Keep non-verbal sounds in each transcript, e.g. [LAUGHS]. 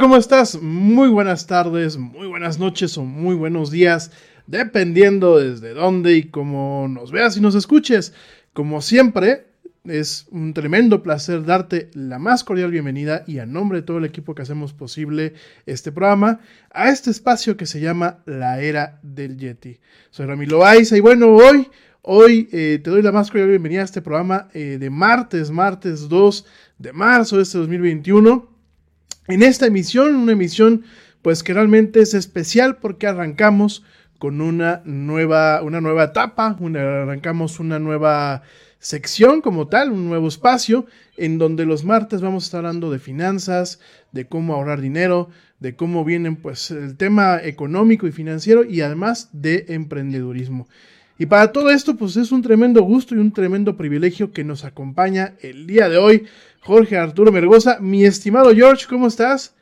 ¿Cómo estás? Muy buenas tardes, muy buenas noches o muy buenos días, dependiendo desde dónde y cómo nos veas y nos escuches. Como siempre, es un tremendo placer darte la más cordial bienvenida y a nombre de todo el equipo que hacemos posible este programa a este espacio que se llama La Era del Yeti. Soy Ramiro Loaiza y bueno, hoy, hoy eh, te doy la más cordial bienvenida a este programa eh, de martes, martes 2 de marzo de este 2021 en esta emisión, una emisión pues que realmente es especial porque arrancamos con una nueva, una nueva etapa, una- arrancamos una nueva sección como tal, un nuevo espacio en donde los martes vamos a estar hablando de finanzas, de cómo ahorrar dinero, de cómo vienen pues el tema económico y financiero y además de emprendedurismo. Y para todo esto, pues es un tremendo gusto y un tremendo privilegio que nos acompaña el día de hoy Jorge Arturo Mergoza. Mi estimado George, ¿cómo estás?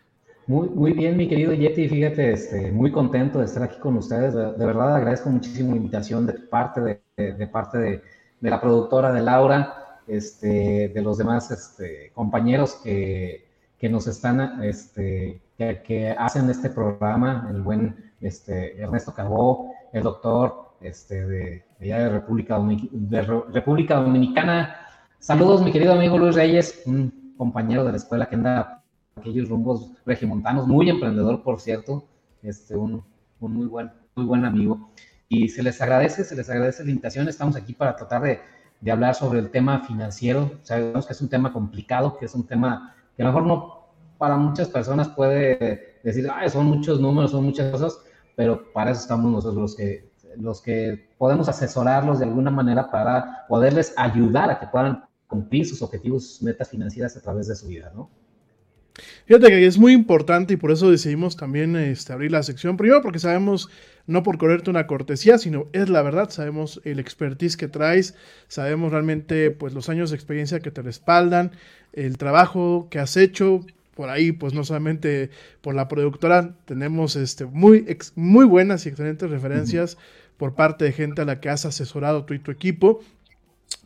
Muy, muy bien, mi querido Yeti, fíjate, este, muy contento de estar aquí con ustedes. De, verdad agradezco muchísimo la invitación de parte, de, de- parte de, la productora de Laura, este, de los demás este, compañeros que, que nos están, este, que, que hacen este programa, el buen este, Ernesto Cabó, el doctor este, de, de República, de República Dominicana. Saludos, mi querido amigo Luis Reyes, un compañero de la escuela que anda aquellos rumbos regimontanos, muy emprendedor, por cierto, este, un, un muy, buen, muy buen amigo. Y se les agradece, se les agradece la invitación. Estamos aquí para tratar de, de hablar sobre el tema financiero. Sabemos que es un tema complicado, que es un tema que a lo mejor no para muchas personas puede decir, ah, son muchos números, son muchas cosas, pero para eso estamos nosotros los que, los que podemos asesorarlos de alguna manera para poderles ayudar a que puedan cumplir sus objetivos, sus metas financieras a través de su vida, ¿no? Fíjate que es muy importante y por eso decidimos también este, abrir la sección. Primero porque sabemos, no por correrte una cortesía, sino es la verdad, sabemos el expertise que traes, sabemos realmente pues los años de experiencia que te respaldan, el trabajo que has hecho, por ahí, pues no solamente por la productora, tenemos este, muy, muy buenas y excelentes referencias por parte de gente a la que has asesorado tú y tu equipo.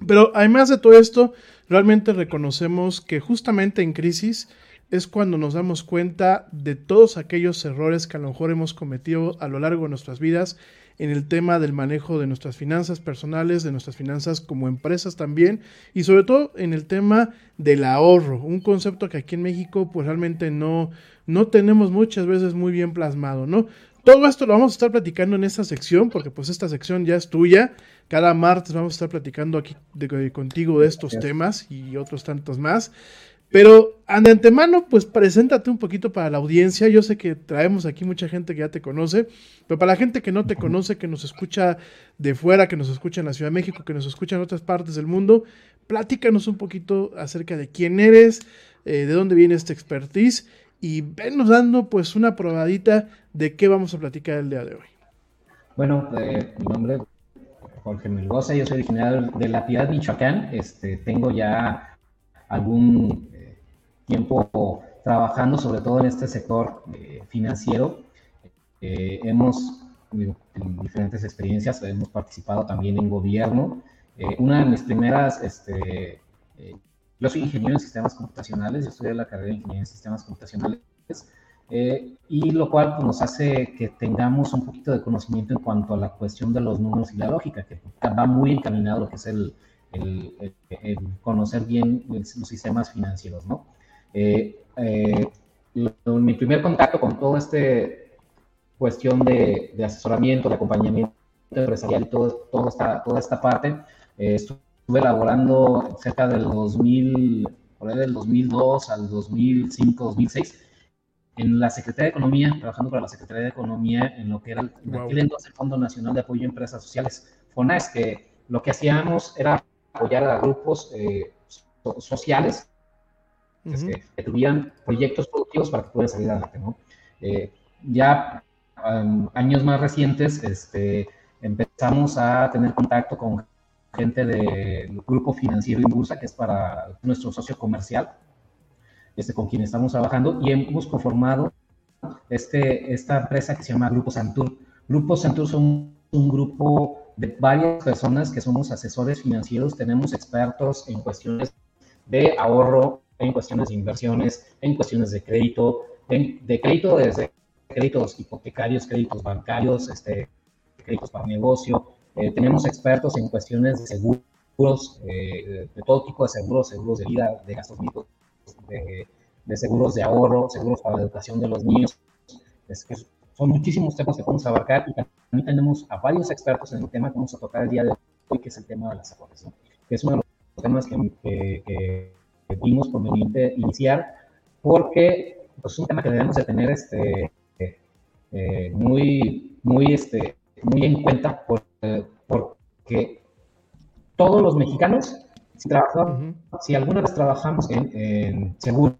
Pero además de todo esto, realmente reconocemos que justamente en crisis es cuando nos damos cuenta de todos aquellos errores que a lo mejor hemos cometido a lo largo de nuestras vidas en el tema del manejo de nuestras finanzas personales, de nuestras finanzas como empresas también, y sobre todo en el tema del ahorro, un concepto que aquí en México pues realmente no, no tenemos muchas veces muy bien plasmado, ¿no? Todo esto lo vamos a estar platicando en esta sección, porque pues esta sección ya es tuya. Cada martes vamos a estar platicando aquí contigo de estos temas y otros tantos más. Pero de antemano, pues preséntate un poquito para la audiencia. Yo sé que traemos aquí mucha gente que ya te conoce, pero para la gente que no te conoce, que nos escucha de fuera, que nos escucha en la Ciudad de México, que nos escucha en otras partes del mundo, platícanos un poquito acerca de quién eres, eh, de dónde viene esta expertise y venos dando pues una probadita de qué vamos a platicar el día de hoy. Bueno, eh, mi nombre es Jorge Melgoza, yo soy originario de La Piedad, Michoacán. Este, tengo ya algún tiempo trabajando sobre todo en este sector eh, financiero. Eh, hemos en diferentes experiencias, hemos participado también en gobierno. Eh, una de mis primeras, este, yo soy ingeniero en sistemas computacionales, yo estudié la carrera de ingeniería en sistemas computacionales, y lo cual pues, nos hace que tengamos un poquito de conocimiento en cuanto a la cuestión de los números y la lógica, que va muy encaminado lo que es el, el, conocer bien los sistemas financieros, ¿no? Eh, eh, mi primer contacto con todo este cuestión de, asesoramiento, de acompañamiento empresarial y todo, todo esta, toda esta parte, eh, estuve elaborando cerca del 2000, por ahí del 2002 al 2005, 2006, en la Secretaría de Economía, trabajando para la Secretaría de Economía en lo que era el, el Fondo Nacional de Apoyo a Empresas Sociales, FONAES, que lo que hacíamos era apoyar a grupos sociales que tuvieran proyectos productivos para que pudieran salir adelante, ¿no? Eh, ya años más recientes este, empezamos a tener contacto con gente del grupo financiero Inbursa, que es para nuestro socio comercial, este, con quien estamos trabajando, y hemos conformado este, esta empresa que se llama Grupo Santur. Grupo Santur son un grupo de varias personas que somos asesores financieros, tenemos expertos en cuestiones de ahorro, en cuestiones de inversiones, en cuestiones de crédito, de crédito desde créditos hipotecarios, créditos bancarios, este, créditos para negocio. Eh, tenemos expertos en cuestiones de seguros, eh, de todo tipo de seguros, seguros de vida, de gastos médicos, de, seguros de ahorro, seguros para la educación de los niños. Es que son muchísimos temas que podemos abarcar y también tenemos a varios expertos en el tema que vamos a tocar el día de hoy, que es el tema de las ahorros, que es uno de los temas que vimos conveniente iniciar porque pues, es un tema que debemos de tener este, eh, muy, muy, este, muy en cuenta porque todos los mexicanos, si, trabajamos, si alguna vez trabajamos en, seguro,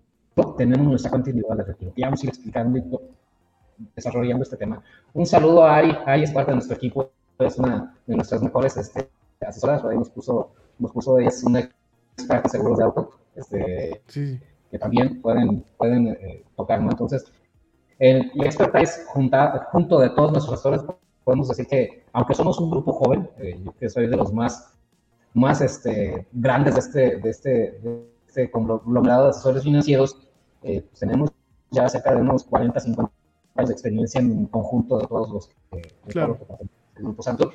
tenemos nuestra cuenta individual de retiro. Y vamos a ir explicando desarrollando este tema. Un saludo a Ari, Ari es parte de nuestro equipo, es una de nuestras mejores este, asesoras, nos puso, nos puso, es una experta en seguros de auto, este, que también pueden, pueden eh, tocar, ¿no? Entonces, el, la expertise junta, junto de todos nuestros asesores, podemos decir que, aunque somos un grupo joven, eh, yo que soy de los más, más este, grandes de este, de este, de este conglomerado de asesores financieros, eh, pues tenemos ya cerca de unos 40, 50 años de experiencia en conjunto de todos los que, claro. Grupo Santo,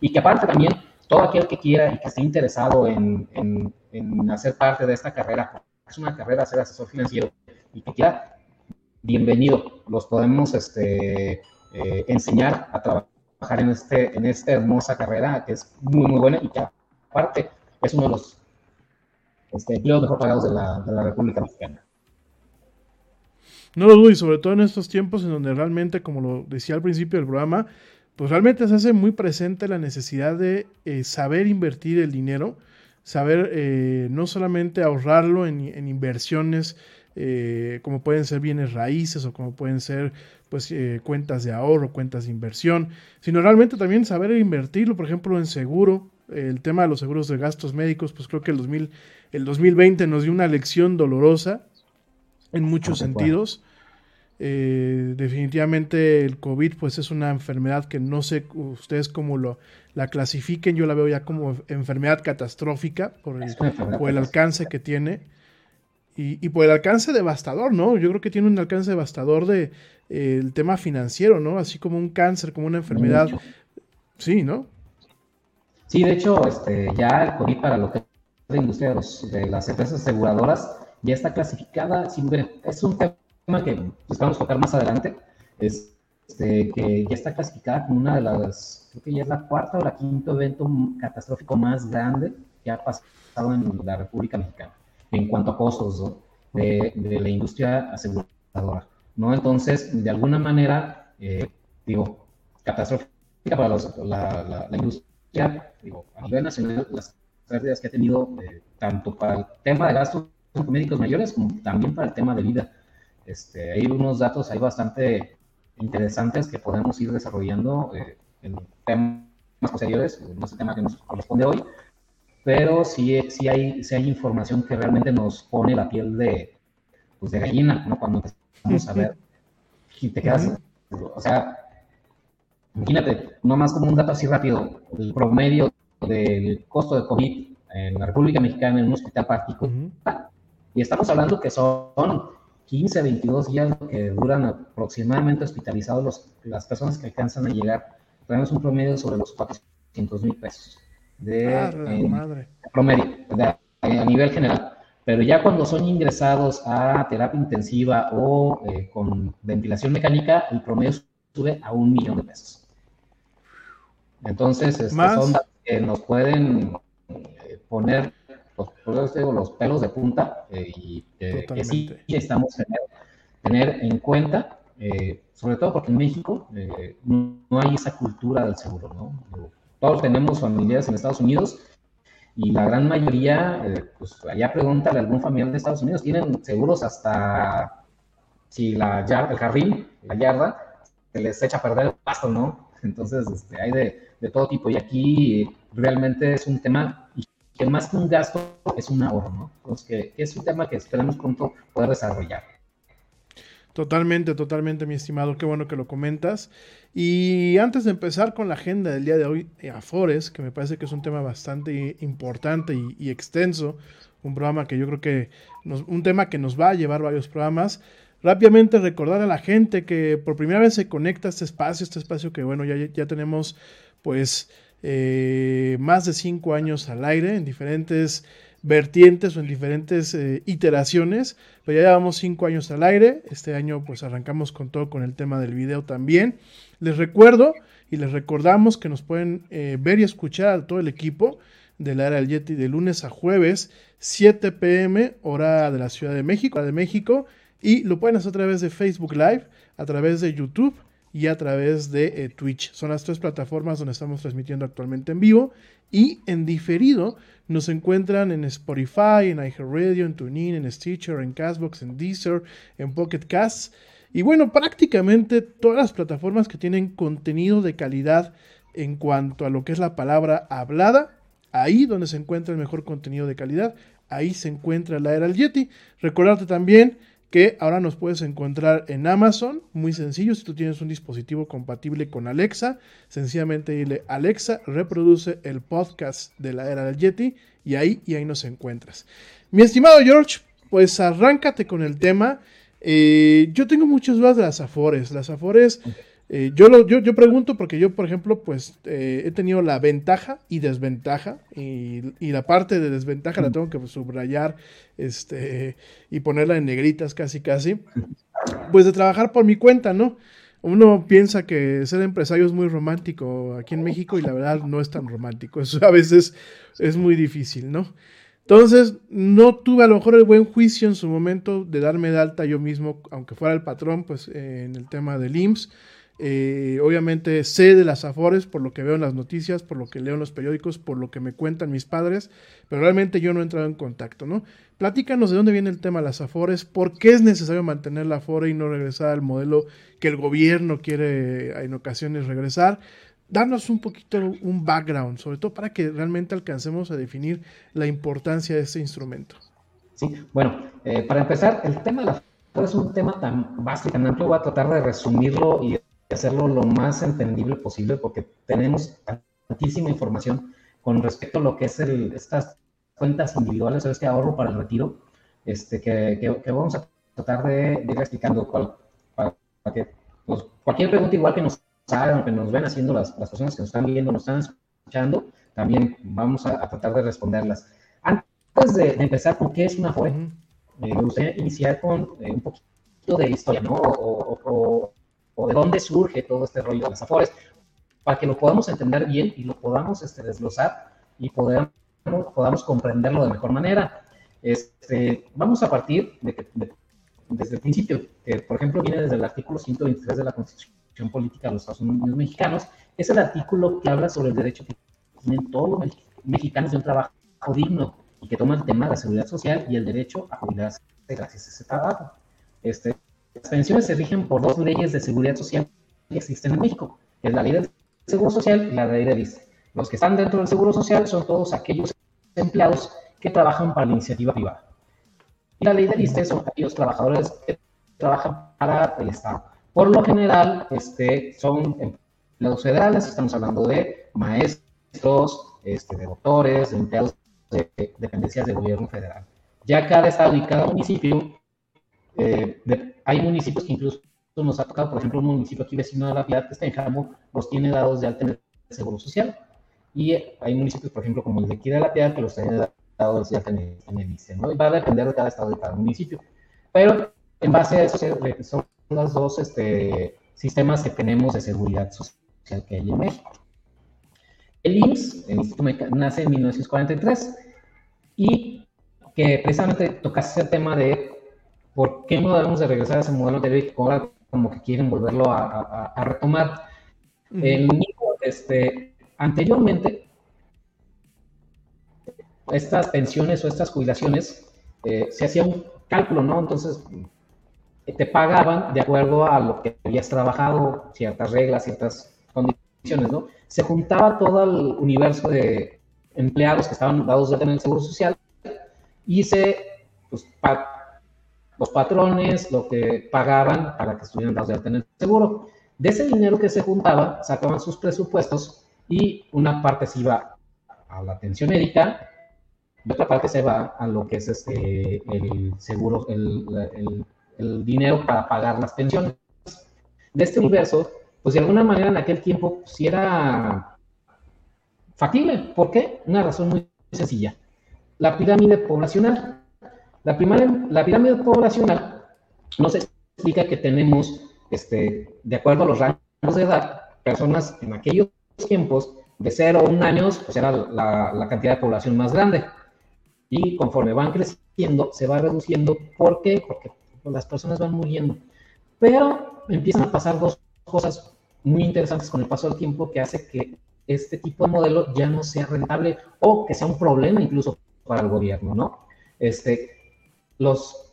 y que aparte también todo aquel que quiera y que esté interesado en, en, en hacer parte de esta carrera, es una carrera ser asesor financiero, y que quiera, bienvenido, los podemos este, eh, enseñar a trabajar en, este, en esta hermosa carrera que es muy, muy buena y que aparte es uno de los este, empleos mejor pagados de la, de la República Mexicana. No lo dudo, y sobre todo en estos tiempos en donde realmente, como lo decía al principio del programa, pues realmente se hace muy presente la necesidad de eh, saber invertir el dinero, saber eh, no solamente ahorrarlo en inversiones eh, como pueden ser bienes raíces o como pueden ser pues eh, cuentas de ahorro, cuentas de inversión, sino realmente también saber invertirlo, por ejemplo, en seguro, el tema de los seguros de gastos médicos, pues creo que el, 2000, el 2020 nos dio una lección dolorosa en muchos sentidos. Eh, definitivamente el COVID pues es una enfermedad que no sé ustedes cómo lo, la clasifiquen, yo la veo ya como enfermedad catastrófica por el, por el alcance que tiene. Y, y, por el alcance devastador, ¿no? Yo creo que tiene un alcance devastador de eh, el tema financiero, ¿no? Así como un cáncer, como una enfermedad. Sí, ¿no? Sí, de hecho, este, ya el COVID para lo que es la industria de, los, de las empresas aseguradoras ya está clasificada. Es un tema que pues, vamos a tocar más adelante. Es, este, que ya está clasificada como una de las, creo que ya es la cuarta o la quinto evento catastrófico más grande que ha pasado en la República Mexicana en cuanto a costos ¿no? de, de, la industria aseguradora, ¿no? Entonces, de alguna manera, eh, digo, catastrófica para los, la, la, la, industria, digo, a nivel nacional, las pérdidas que ha tenido, eh, tanto para el tema de gastos médicos mayores como también para el tema de vida. Este, hay unos datos ahí bastante interesantes que podemos ir desarrollando eh, en temas posteriores, no es el tema que nos corresponde hoy, pero sí, sí, hay, sí hay información que realmente nos pone la piel de, pues de gallina, ¿no? Cuando empezamos a ver y te quedas, o sea, imagínate, no más como un dato así rápido, el promedio del costo de COVID en la República Mexicana en un hospital particular, y estamos hablando que son 15, 22 días que duran aproximadamente hospitalizados los, las personas que alcanzan a llegar, tenemos un promedio sobre los 400 mil pesos de eh, madre. promedio, de- a nivel general. Pero ya cuando son ingresados a terapia intensiva o eh, con ventilación mecánica, el promedio sube a un millón de pesos. Entonces, este, son que nos pueden eh, poner los, los pelos de punta eh, y eh, que sí estamos tener, tener en cuenta, eh, sobre todo porque en México no, no hay esa cultura del seguro, ¿no? Todos tenemos familiares en Estados Unidos y la gran mayoría, eh, pues allá pregúntale a algún familiar de Estados Unidos, tienen seguros hasta si la yarda, el jardín, la yarda, se les echa a perder el pasto, ¿no? Entonces, este, hay de, todo tipo y aquí realmente es un tema que más que un gasto es un ahorro, ¿no? Entonces, que, es un tema que esperemos pronto poder desarrollar. Totalmente, totalmente, mi estimado. Qué bueno que lo comentas. Y antes de empezar con la agenda del día de hoy, eh, Afores, que me parece que es un tema bastante importante y, extenso, un programa que yo creo que, un tema que nos va a llevar varios programas. Rápidamente recordar a la gente que por primera vez se conecta a este espacio, este espacio que bueno, ya, ya tenemos pues eh, más de cinco años al aire en diferentes vertientes o en diferentes eh, iteraciones, pero ya llevamos cinco años al aire, este año pues arrancamos con todo con el tema del video también. Les recuerdo y les recordamos que nos pueden eh, ver y escuchar a todo el equipo de la era del Yeti de lunes a jueves, 7 pm, hora de la Ciudad de México, de México, y lo pueden hacer a través de Facebook Live, a través de YouTube y a través de eh, Twitch. Son las tres plataformas donde estamos transmitiendo actualmente en vivo y en diferido nos encuentran en Spotify, en iHeartRadio, en TuneIn, en Stitcher, en Castbox, en Deezer, en Pocket Casts y bueno, prácticamente todas las plataformas que tienen contenido de calidad en cuanto a lo que es la palabra hablada, ahí donde se encuentra el mejor contenido de calidad, ahí se encuentra la era del Yeti. Recordarte también que ahora nos puedes encontrar en Amazon, muy sencillo, si tú tienes un dispositivo compatible con Alexa, sencillamente dile Alexa, reproduce el podcast de la era del Yeti y ahí y ahí nos encuentras. Mi estimado George, pues arráncate con el tema. Eh, yo tengo muchas dudas de las Afores. Las Afores Eh, yo, lo, yo, yo pregunto porque yo, por ejemplo, pues eh, he tenido la ventaja y desventaja y, y la parte de desventaja la tengo que subrayar este, y ponerla en negritas casi casi, pues de trabajar por mi cuenta, ¿no? Uno piensa que ser empresario es muy romántico aquí en México y la verdad no es tan romántico, eso a veces es muy difícil, ¿no? Entonces, no tuve a lo mejor el buen juicio en su momento de darme de alta yo mismo, aunque fuera el patrón, pues eh, en el tema del IMSS. Eh, obviamente sé de las Afores por lo que veo en las noticias, por lo que leo en los periódicos, por lo que me cuentan mis padres, pero realmente yo no he entrado en contacto, ¿no? Platícanos de dónde viene el tema de las Afores, por qué es necesario mantener la Afore y no regresar al modelo que el gobierno quiere en ocasiones regresar. Danos un poquito un background, sobre todo para que realmente alcancemos a definir la importancia de este instrumento. Sí, bueno, eh, para empezar, el tema de la Afore es un tema tan vasto y tan amplio, voy a tratar de resumirlo y hacerlo lo más entendible posible porque tenemos tantísima información con respecto a lo que es el, estas cuentas individuales o este ahorro para el retiro, este, que, que, vamos a tratar de, ir explicando cual, para, que pues, cualquier pregunta igual que nos hagan, que nos ven haciendo las, las, personas que nos están viendo, nos están escuchando, también vamos a, tratar de responderlas. Antes de, empezar con qué es una FOE, eh, me gustaría iniciar con eh, un poquito de historia, ¿no? O, o, o de dónde surge todo este rollo de las afores, para que lo podamos entender bien y lo podamos este, desglosar y podamos, podamos comprenderlo de mejor manera. Este, vamos a partir de que desde el principio, que por ejemplo viene desde el artículo 123 de la Constitución Política de los Estados Unidos Mexicanos, es el artículo que habla sobre el derecho que tienen todos los mexicanos de un trabajo digno y que toma el tema de la seguridad social y el derecho a jubilarse gracias a ese trabajo. Este, las pensiones se rigen por dos leyes de seguridad social que existen en México, es la ley del Seguro Social y la ley de ISSSTE. Los que están dentro del Seguro Social son todos aquellos empleados que trabajan para la iniciativa privada. Y la ley del ISSSTE son aquellos trabajadores que trabajan para el Estado. Por lo general, este, son empleados federales, estamos hablando de maestros, este, de doctores, de empleados de dependencias del gobierno federal. Ya cada estado y cada municipio eh, hay municipios que incluso nos ha tocado, por ejemplo, un municipio aquí vecino de la ciudad que está en Jamo, los tiene dados de alta en el Seguro Social. Y hay municipios, por ejemplo, como el de aquí de la Piedad, que los tiene dados de alta en el, ¿no? Y va a depender de cada estado de cada municipio. Pero en base a eso son los dos este, sistemas que tenemos de seguridad social que hay en México. El IMSS, el Instituto nace en 1943 y que precisamente tocase ese tema de ¿por qué no debemos de regresar a ese modelo de ahora como que quieren volverlo a, retomar? este, anteriormente, estas pensiones o estas jubilaciones eh, se hacía un cálculo, ¿no? Entonces, te pagaban de acuerdo a lo que habías trabajado, ciertas reglas, ciertas condiciones, ¿no? Se juntaba todo el universo de empleados que estaban dados de tener el seguro social y se pues, los patrones, lo que pagaban para que estuvieran dados de alta seguro. De ese dinero que se juntaba, sacaban sus presupuestos y una parte se iba a la atención médica y otra parte se va a lo que es este, el seguro, el, dinero para pagar las pensiones. De este universo, pues de alguna manera en aquel tiempo si era factible. ¿Por qué? Una razón muy sencilla. La pirámide poblacional. La, la pirámide poblacional nos explica que tenemos, este, de acuerdo a los rangos de edad, personas en aquellos tiempos de 0 a 1 años, pues era la, la, cantidad de población más grande. Y conforme van creciendo, se va reduciendo. ¿Por qué? Porque las personas van muriendo. Pero empiezan a pasar dos cosas muy interesantes con el paso del tiempo que hace que este tipo de modelo ya no sea rentable o que sea un problema incluso para el gobierno, ¿no? Este, los,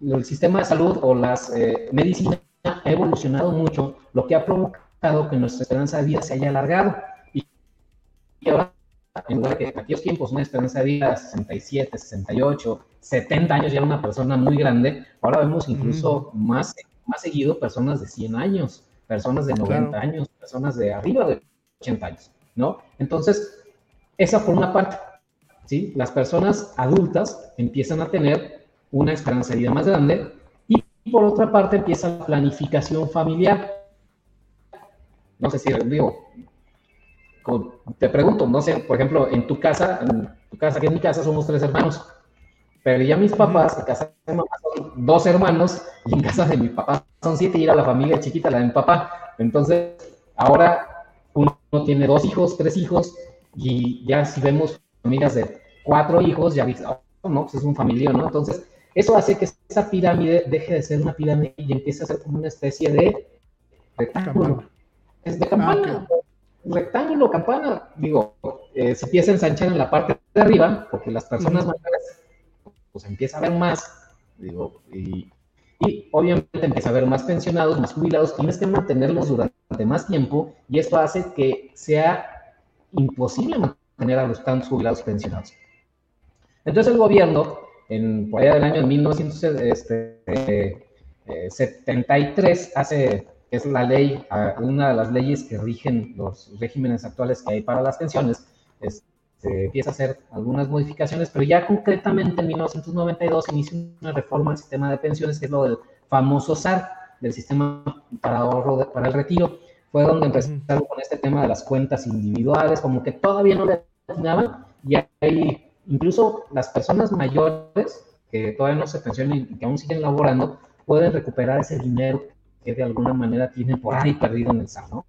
el sistema de salud o las eh, medicinas ha evolucionado mucho, lo que ha provocado que nuestra esperanza de vida se haya alargado. Y, ahora, en lugar de que en aquellos tiempos una esperanza de vida de 67, 68, 70 años ya era una persona muy grande, ahora vemos incluso más, más seguido personas de 100 años, personas de 90 años, personas de arriba de 80 años, ¿no? Entonces, esa por una parte, ¿sí? Las personas adultas empiezan a tener una esperanza de vida más grande y por otra parte empieza la planificación familiar. no sé si, digo, te pregunto, no sé, por ejemplo, en tu casa, en tu casa, que en mi casa somos tres hermanos, pero ya mis papás, en casa de mamá son dos hermanos, y en casa de mi papá son siete, y era la familia chiquita, la de mi papá. Entonces, ahora uno tiene dos hijos, tres hijos, y ya si vemos familias de cuatro hijos, ya oh, no, pues es un familión, ¿no? Entonces, eso hace que esa pirámide deje de ser una pirámide y empiece a ser como una especie de rectángulo. Campana. Es de campana. Rectángulo, campana. Digo, eh, se empieza a ensanchar en la parte de arriba, porque las personas mayores, pues empieza a ver más, digo, y, y obviamente empieza a haber más pensionados, más jubilados, tienes que mantenerlos durante más tiempo, y esto hace que sea imposible mantener a los tantos jubilados pensionados. Entonces el gobierno, en, por allá del año 1973, hace, que es la ley, una de las leyes que rigen los regímenes actuales que hay para las pensiones, es- se empieza a hacer algunas modificaciones, pero ya concretamente en 1992 inicia una reforma al sistema de pensiones, que es lo del famoso SAR, del sistema para ahorro de- para el retiro. Fue donde empezaron con este tema de las cuentas individuales, como que todavía no le atinaban, y hay incluso las personas mayores que todavía no se pensionan y que aún siguen laborando, pueden recuperar ese dinero que de alguna manera tienen por ahí perdido en el SAR, ¿no?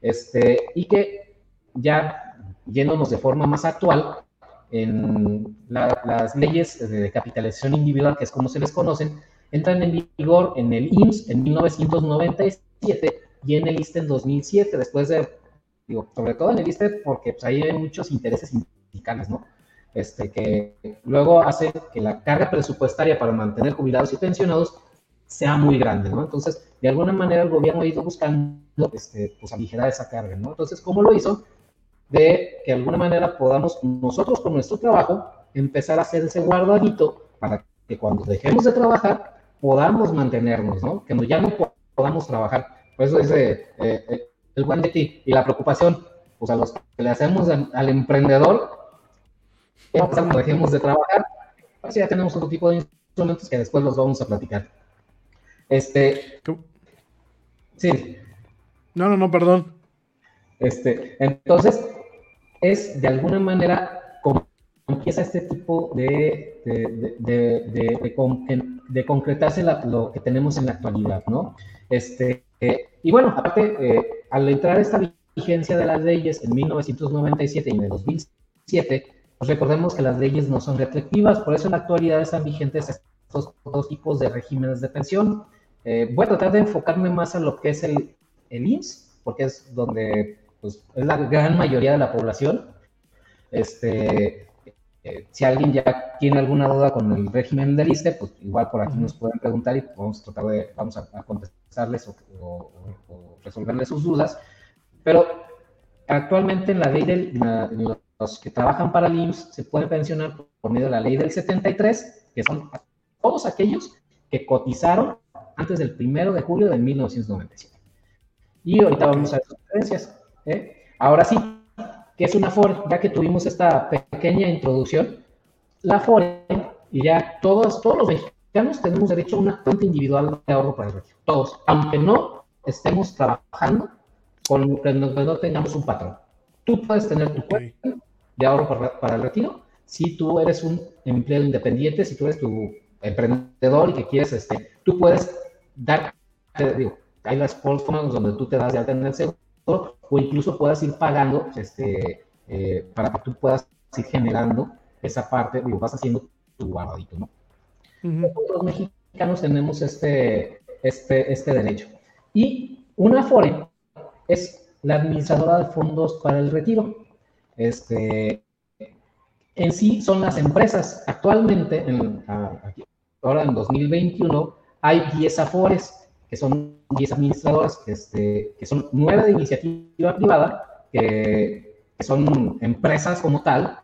Este, y que ya yéndonos de forma más actual, en la- las leyes de capitalización individual, que es como se les conocen, entran en vigor en el IMSS en 1997 y en el ISTE en 2007, después de, digo, sobre todo en el ISTE, porque pues, ahí hay muchos intereses sindicales, ¿no? Este, que luego hace que la carga presupuestaria para mantener jubilados y pensionados sea muy grande, ¿no? Entonces, de alguna manera el gobierno ha ido buscando, este, pues, aligerar esa carga, ¿no? Entonces, ¿cómo lo hizo? De que de alguna manera podamos nosotros con nuestro trabajo empezar a hacer ese guardadito para que cuando dejemos de trabajar podamos mantenernos, ¿no? Que no- ya no po- podamos trabajar. Por eso dice eh, eh, el ti y la preocupación, pues a los que le hacemos al emprendedor, ¿qué va a pasar cuando dejemos de trabajar? Pues ya tenemos otro tipo de instrumentos que después los vamos a platicar. Este, ¿Cómo? sí, No, no, no, perdón. este, entonces, es de alguna manera como empieza este tipo de, de, de, de, con- concretarse la- lo que tenemos en la actualidad, ¿no? Este, eh, y bueno, aparte, eh, al entrar esta vigencia de las leyes en 1997 y en el 2007, pues recordemos que las leyes no son retroactivas, por eso en la actualidad están vigentes estos dos tipos de regímenes de pensión. Eh, voy a tratar de enfocarme más a lo que es el, el IMSS, porque es donde pues, es la gran mayoría de la población. Este, eh, si alguien ya tiene alguna duda con el régimen del ISTE, pues igual por aquí nos pueden preguntar y vamos a tratar de, vamos a, contestarles o, o- resolverles sus dudas. Pero actualmente en la ley del, la- los que trabajan para el IMSS se pueden pensionar por medio de la ley del 73, que son todos aquellos que cotizaron antes del primero de julio de 1997. Y ahorita vamos a ver sus diferencias. ¿eh? Ahora sí, ¿qué es una FORE? Ya que tuvimos esta pequeña introducción, la FORE, y ya todos, todos los mexicanos tenemos derecho a una cuenta individual de ahorro para el retiro. Todos, aunque no estemos trabajando, con que no tengamos un patrón. Tú puedes tener tu cuenta de ahorro para, para el retiro si tú eres un empleado independiente, si tú eres tu emprendedor y que quieres, este, tú puedes dar, digo, hay las formas donde tú te das de alta en el seguro o incluso puedas ir pagando este, eh, para que tú puedas ir generando esa parte, digo, vas haciendo tu guardadito, ¿no? Los mexicanos tenemos este, este, este derecho. Y una Afore es la administradora de fondos para el retiro. Este, en sí son las empresas. Actualmente, en, ahora en 2021, hay 10 Afores, que son 10 administradoras, este, que son 9 de iniciativa privada, que, son empresas como tal,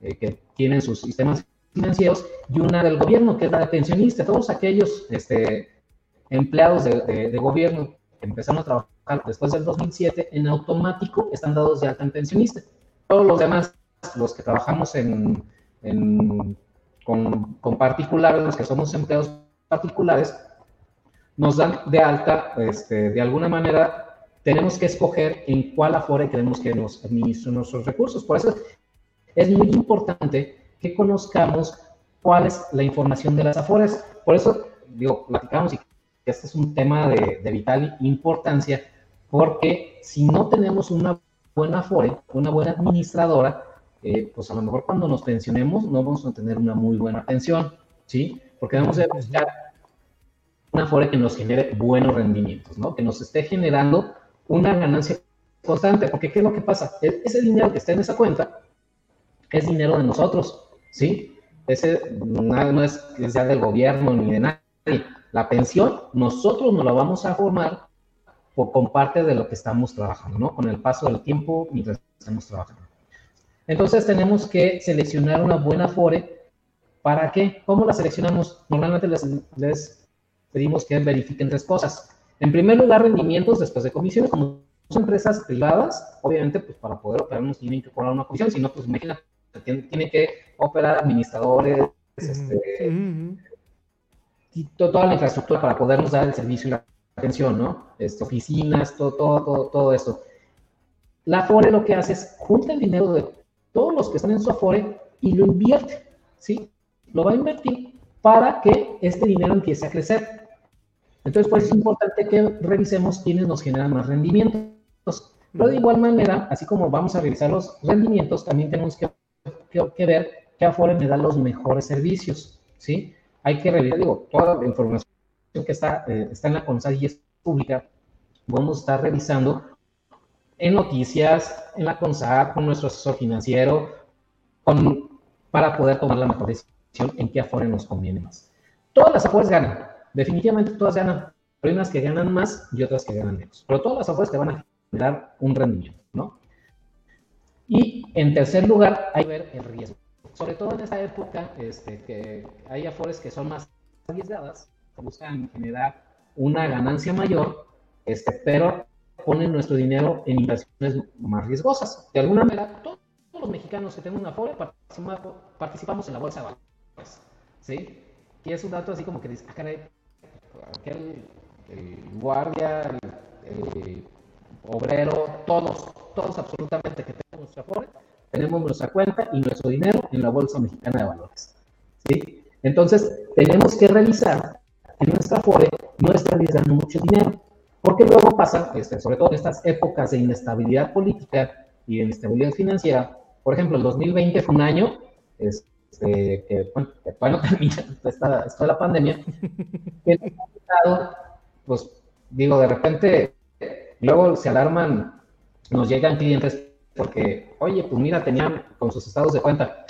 eh, que tienen sus sistemas financieros, y una del gobierno, que es la de pensionistas. Todos aquellos este, empleados de, de- de gobierno que empezaron a trabajar después del 2007, en automático están dados de alta en pensionista. Todos los demás, los que trabajamos en, en- con, con particulares, los que somos empleados particulares, nos dan de alta, este, de alguna manera, tenemos que escoger en cuál Afore queremos que nos administren nuestros recursos. Por eso es muy importante que conozcamos cuál es la información de las Afores. Por eso, digo, platicamos y este es un tema de, de vital importancia, porque si no tenemos una buena Afore, una buena administradora, eh, pues a lo mejor cuando nos pensionemos no vamos a tener una muy buena pensión, ¿sí? Porque vamos a buscar una Afore que nos genere buenos rendimientos, ¿no? Que nos esté generando una ganancia constante, porque ¿qué es lo que pasa? E-, ese dinero que está en esa cuenta es dinero de nosotros, ¿sí? Ese no es que sea del gobierno ni de nadie. La pensión, nosotros nos la vamos a formar por, con parte de lo que estamos trabajando, ¿no? Con el paso del tiempo mientras estamos trabajando. Entonces tenemos que seleccionar una buena FORE. ¿Para qué? ¿Cómo la seleccionamos? Normalmente les, les pedimos que verifiquen tres cosas. En primer lugar, rendimientos después de comisiones. Como son empresas privadas, obviamente, pues para poder operar nos tienen que cobrar una comisión. Si no, pues imagínate, tienen tiene que operar administradores, este, y toda la infraestructura para podernos dar el servicio y la atención, ¿no? Este, oficinas, todo, todo, todo, todo esto. La FORE lo que hace es junta el dinero de todos los que están en su Afore y lo invierte, ¿sí? Lo va a invertir para que este dinero empiece a crecer. Entonces, pues es importante que revisemos quiénes nos generan más rendimientos. Pero de igual manera, así como vamos a revisar los rendimientos, también tenemos que, que, ver qué Afore me da los mejores servicios, ¿sí? Hay que revisar, digo, toda la información que está, eh, está en la CONSAG y es pública, vamos a estar revisando en noticias, en la CONSAG, con nuestro asesor financiero, con, para poder tomar la mejor decisión en qué Afore nos conviene más. Todas las Afores ganan, definitivamente todas ganan. Hay unas que ganan más y otras que ganan menos, pero todas las Afores te van a generar un rendimiento, ¿no? Y en tercer lugar, hay que ver el riesgo. Sobre todo en esta época, este, que hay Afores que son más arriesgadas, buscan generar una ganancia mayor, este, pero ponen nuestro dinero en inversiones más riesgosas. De alguna manera, todos los mexicanos que tenemos una FORE participamos en la bolsa de valores. ¿Sí? Y es un dato así como que dice, ah, caray, aquel el guardia, el, obrero, todos, todos absolutamente que tenemos nuestra FORE, tenemos nuestra cuenta y nuestro dinero en la bolsa mexicana de valores. ¿Sí? Entonces, tenemos que revisar que nuestra FORE no está arriesgando mucho dinero. Porque luego pasa, este, sobre todo en estas épocas de inestabilidad política y de inestabilidad financiera, por ejemplo, el 2020 fue un año este, que, bueno, que todavía no [LAUGHS] termina esta, esta la pandemia, [LAUGHS] que pues digo, de repente, luego se alarman, nos llegan clientes porque, oye, pues mira, tenían con sus estados de cuenta,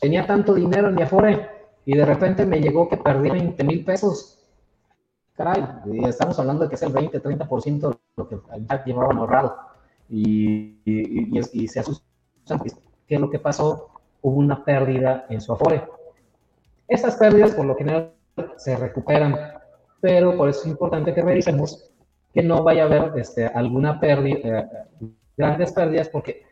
tenía tanto dinero en mi Afore y de repente me llegó que perdí 20 mil pesos caray, estamos hablando de que es el 20, 30% de lo que ya llevaban ahorrado. Y, y, y, se asustan. ¿Qué es lo que pasó? Hubo una pérdida en su Afore. Estas pérdidas, por lo general, se recuperan, pero por eso es importante que revisemos que no vaya a haber este, alguna pérdida, eh, grandes pérdidas, porque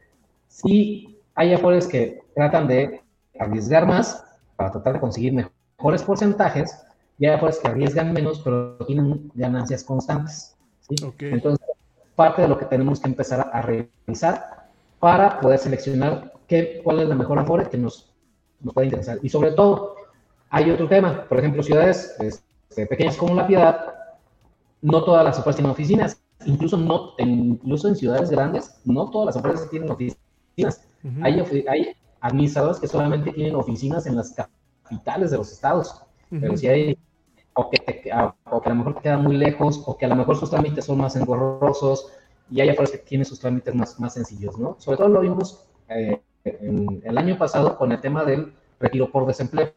si hay Afores que tratan de arriesgar más para tratar de conseguir mejores porcentajes, ya pues que arriesgan menos, pero tienen ganancias constantes. ¿sí? Entonces, parte de lo que tenemos que empezar a revisar para poder seleccionar qué, cuál es la mejor afore que nos, nos puede interesar. Y sobre todo, hay otro tema, por ejemplo, ciudades este, pequeñas como La Piedad, no todas las afores tienen oficinas, incluso, no, incluso en ciudades grandes, no todas las afores tienen oficinas. hay, hay administradores que solamente tienen oficinas en las capitales de los estados, pero si hay o que, a lo mejor te queda muy lejos, o que a lo mejor sus trámites son más engorrosos, y hay afuera que tienen sus trámites más, más sencillos, ¿no? Sobre todo lo vimos eh, el año pasado con el tema del retiro por desempleo.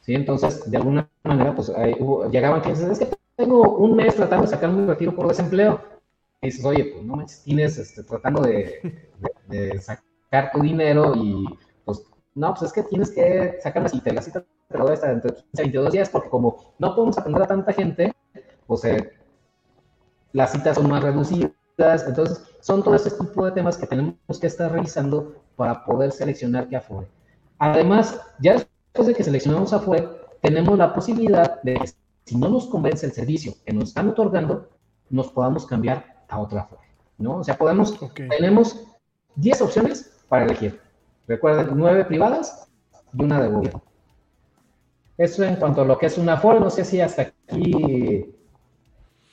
¿Sí? Entonces, de alguna manera, pues llegaban clientes, es que tengo un mes tratando de sacar un retiro por desempleo. Y dices, oye, pues no manches, tienes este, tratando de, sacar tu dinero y pues no, pues es que tienes que sacar la cita, la cita pero debe estar entre 15 y 22 días, porque como no podemos atender a tanta gente, pues eh, las citas son más reducidas. Entonces, son todo ese tipo de temas que tenemos que estar revisando para poder seleccionar qué afore. Además, ya después de que seleccionamos afore, tenemos la posibilidad de que si no nos convence el servicio que nos están otorgando, nos podamos cambiar a otra Afore, ¿no? O sea, podemos, Ok. tenemos 10 opciones para elegir. Recuerden, 9 privadas y una de gobierno. Eso en cuanto a lo que es una Afore, no sé si hasta aquí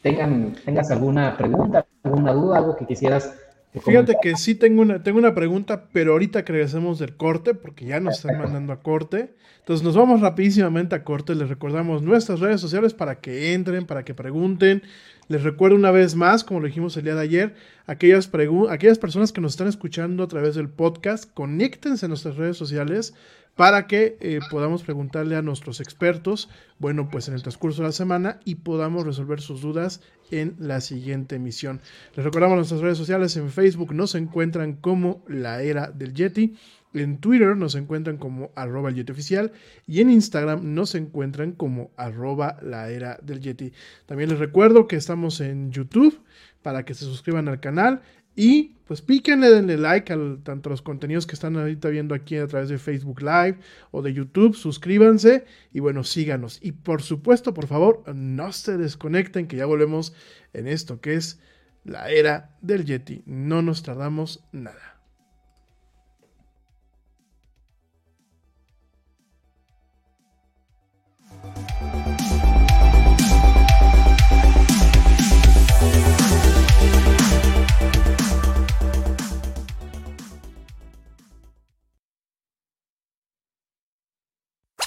tengan, tengas alguna pregunta, alguna duda, algo que quisieras que Fíjate que sí tengo una, tengo una pregunta, pero ahorita que regresemos del corte, porque ya nos están mandando a corte. Entonces nos vamos rapidísimamente a corte. Les recordamos nuestras redes sociales para que entren, para que pregunten. Les recuerdo una vez más, como lo dijimos el día de ayer, aquellas, aquellas personas que nos están escuchando a través del podcast, conéctense a nuestras redes sociales para que eh, podamos preguntarle a nuestros expertos, bueno, pues en el transcurso de la semana y podamos resolver sus dudas en la siguiente emisión. Les recordamos nuestras redes sociales, en Facebook nos encuentran como la era del Yeti, en Twitter nos encuentran como arroba el Yeti oficial y en Instagram nos encuentran como arroba la era del Yeti. También les recuerdo que estamos en YouTube para que se suscriban al canal y pues píquenle, denle like a tanto los contenidos que están ahorita viendo aquí a través de Facebook Live o de YouTube. Suscríbanse y bueno, síganos. Y por supuesto, por favor, no se desconecten que ya volvemos en esto que es la era del Yeti. No nos tardamos nada.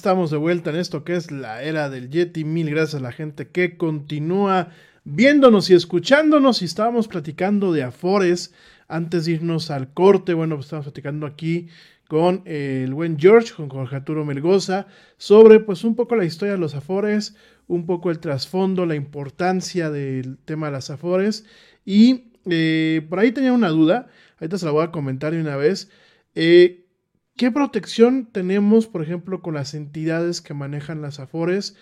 Estamos de vuelta en esto que es la era del Yeti. Mil gracias a la gente que continúa viéndonos y escuchándonos. Y estábamos platicando de Afores antes de irnos al corte. Bueno, pues estábamos platicando aquí con eh, el buen George, con Jorge Arturo Melgoza, sobre pues un poco la historia de los Afores, un poco el trasfondo, la importancia del tema de las Afores. Y eh, por ahí tenía una duda, ahorita se la voy a comentar de una vez. Eh, ¿Qué protección tenemos, por ejemplo, con las entidades que manejan las AFORES?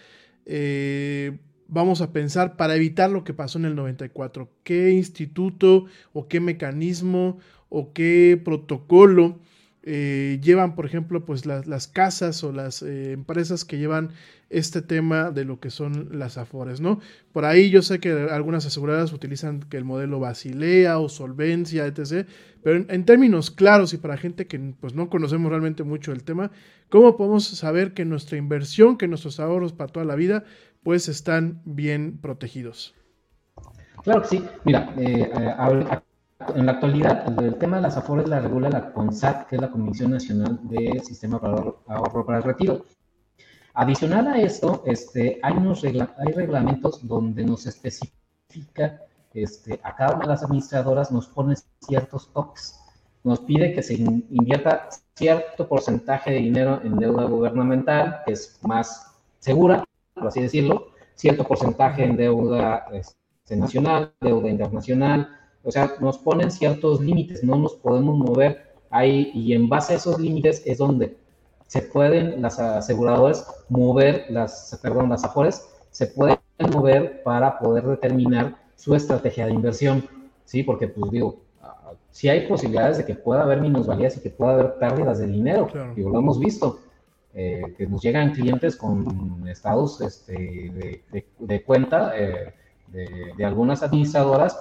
Eh, vamos a pensar para evitar lo que pasó en el 94? ¿Qué instituto o qué mecanismo o qué protocolo eh, llevan, por ejemplo, pues las casas o las eh, empresas que llevan este tema de lo que son las afores, ¿no? Por ahí yo sé que algunas aseguradoras utilizan que el modelo Basilea o Solvencia, etc. Pero en, términos claros y para gente que pues no conocemos realmente mucho el tema, ¿cómo podemos saber que nuestra inversión, que nuestros ahorros para toda la vida, pues están bien protegidos? Claro que sí. Mira, eh, eh, en la actualidad el, tema de las afores la regula la CONSAT, que es la Comisión Nacional del Sistema para Ahorro para el Retiro. Adicional a esto, este, hay, unos hay reglamentos donde nos especifica este, a cada una de las administradoras, nos pone ciertos toques. Nos pide que se invierta cierto porcentaje de dinero en deuda gubernamental, que es más segura, por así decirlo, cierto porcentaje en deuda este, nacional, deuda internacional, o sea, nos ponen ciertos límites, no nos podemos mover ahí y en base a esos límites es donde se pueden las aseguradoras mover, las, perdón, las afores, se pueden mover para poder determinar su estrategia de inversión, ¿sí? Porque, pues digo, si hay posibilidades de que pueda haber minusvalías y que pueda haber pérdidas de dinero, y lo hemos visto, eh, que nos llegan clientes con estados este, de, cuenta eh, de, algunas administradoras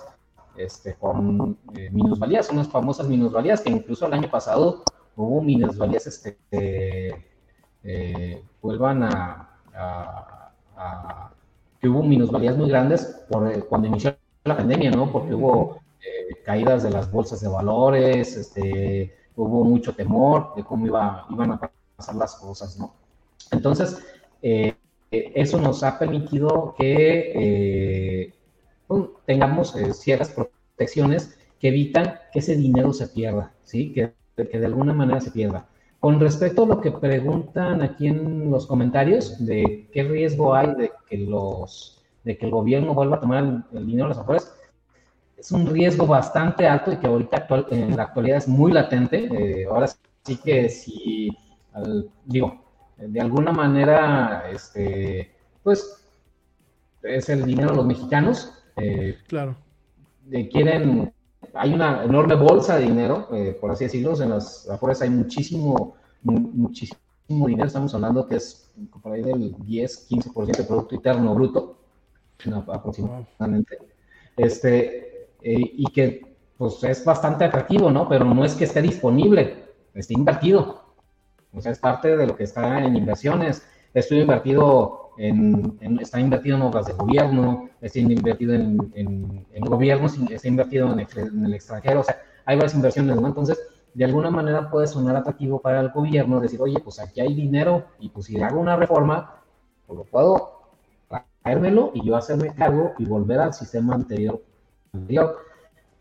este, con eh, minusvalías, unas famosas minusvalías que incluso el año pasado hubo minusvalías este, eh, vuelvan a, que hubo minusvalías muy grandes eh, cuando inició la pandemia, ¿no? Porque hubo eh, caídas de las bolsas de valores, este, hubo mucho temor de cómo iba, iban a pasar las cosas, ¿no? Entonces, eso nos ha permitido que tengamos ciertas protecciones que evitan que ese dinero se pierda, ¿sí? Que que de alguna manera se pierda. Con respecto a lo que preguntan aquí en los comentarios de qué riesgo hay de que los de que el gobierno vuelva a tomar el, dinero de las afueras, es un riesgo bastante alto y que ahorita actual, en la actualidad es muy latente. Eh, ahora sí que si, digo, de alguna manera, este, pues es el dinero de los mexicanos. Eh, claro. quieren hay una enorme bolsa de dinero, eh, por así decirlo, en las afueras hay muchísimo, muchísimo dinero, estamos hablando que es por ahí del 10, 15% de Producto Interno Bruto, aproximadamente, este, eh, y que pues es bastante atractivo, ¿no? Pero no es que esté disponible, está invertido, o sea, es parte de lo que está en inversiones, estoy invertido está invertido en obras de gobierno, está invertido en, en, gobiernos, está invertido en el, extranjero, o sea, hay varias inversiones, ¿no? Entonces, de alguna manera puede sonar atractivo para el gobierno decir, oye, pues aquí hay dinero y pues si hago una reforma, pues lo puedo traérmelo y yo hacerme cargo y volver al sistema anterior.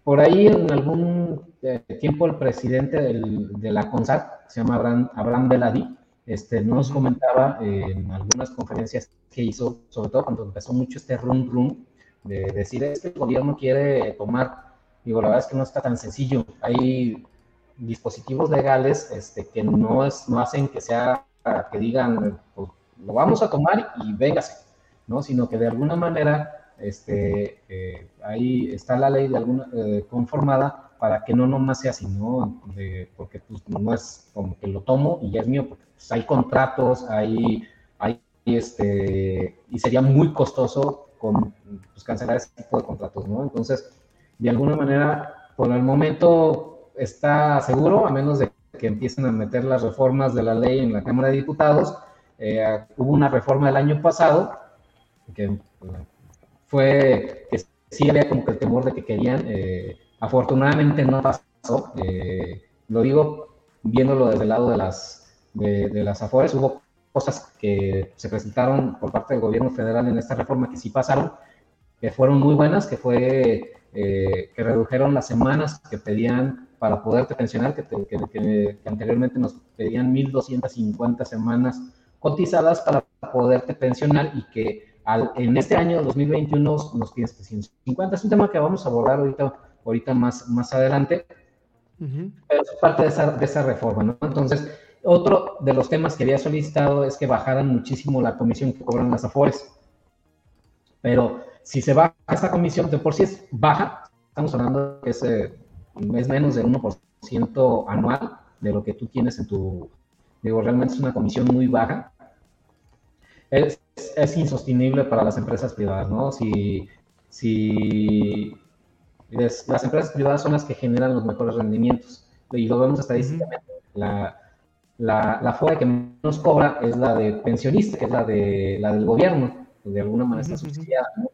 Por ahí en algún eh, tiempo el presidente de la CONSAT, se llama Abraham, Abraham Beladi, este, nos comentaba en algunas conferencias que hizo, sobre todo cuando empezó mucho este rum rum, de decir, es que el gobierno quiere tomar, digo, la verdad es que no está tan sencillo, hay dispositivos legales este, que no, es, no hacen que sea, que digan, pues, lo vamos a tomar y véngase, ¿no? Sino que de alguna manera, este, eh, ahí está la ley de alguna, eh, conformada para que no nomás sea así, ¿no? porque pues, no es como que lo tomo y ya es mío, porque pues, hay contratos, hay, hay este, y sería muy costoso con, pues, cancelar ese tipo de contratos, ¿no? Entonces, de alguna manera, por el momento está seguro, a menos de que empiecen a meter las reformas de la ley en la Cámara de Diputados. Eh, hubo una reforma el año pasado que fue que sí había como que el temor de que querían eh, Afortunadamente no pasó. Eh, lo digo viéndolo desde el lado de las, de, las afores. Hubo cosas que se presentaron por parte del gobierno federal en esta reforma que sí pasaron, que fueron muy buenas, que fue eh, que redujeron las semanas que pedían para poderte pensionar, que, anteriormente nos pedían 1.250 semanas cotizadas para poderte pensionar y que al, en este año 2021 nos piden 750. Es un tema que vamos a abordar ahorita ahorita más, más adelante, pero es parte de esa, de esa reforma, ¿no? Entonces, otro de los temas que había solicitado es que bajaran muchísimo la comisión que cobran las AFORES. Pero si se baja esta comisión, de por sí es baja, estamos hablando que es, eh, es menos del 1% anual de lo que tú tienes en tu... Digo, realmente es una comisión muy baja. Es, es insostenible para las empresas privadas, ¿no? Si, si es- las empresas privadas son las que generan los mejores rendimientos. Y lo vemos estadísticamente. La, la, la FORE que menos cobra es la de pensionista, que es la, de, la del gobierno, que de alguna manera está subsidiada, ¿no?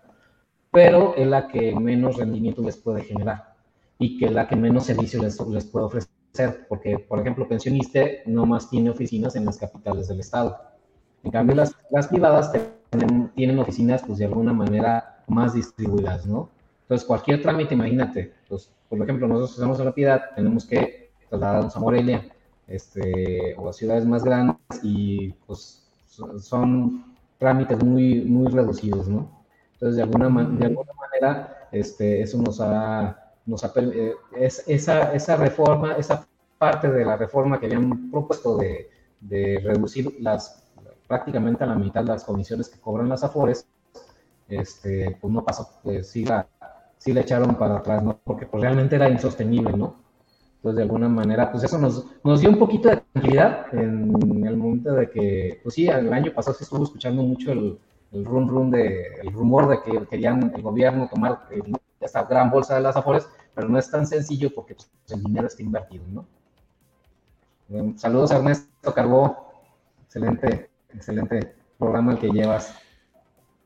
pero es la que menos rendimiento les puede generar y que la que menos servicio les, les puede ofrecer, porque, por ejemplo, pensionista no más tiene oficinas en las capitales del estado. En cambio, las, las privadas tienen, tienen oficinas, pues, de alguna manera más distribuidas, ¿no? Entonces, cualquier trámite, imagínate, pues, por ejemplo, nosotros en la piedad, tenemos que trasladarnos a Morelia, este, o a ciudades más grandes, y pues son- trámites muy, muy reducidos, ¿no? Entonces, de alguna, man- de alguna manera, este, eso nos ha, nos ha eh, es, esa, esa reforma, esa parte de la reforma que habían propuesto de, de reducir las, prácticamente a la mitad las comisiones que cobran las AFORES, este, pues no pasó, pues sí sí la echaron para atrás, ¿no? Porque pues realmente era insostenible, ¿no? Entonces, de alguna manera, pues eso nos, nos dio un poquito de tranquilidad en el momento de que, pues sí, el año pasado sí estuvo escuchando mucho el, el rum rum de, el rumor de que querían el gobierno tomar eh, esta gran bolsa de las afores, pero no es tan sencillo porque pues, el dinero está invertido, ¿no? Saludos a Ernesto Carbó, excelente, excelente programa el que llevas.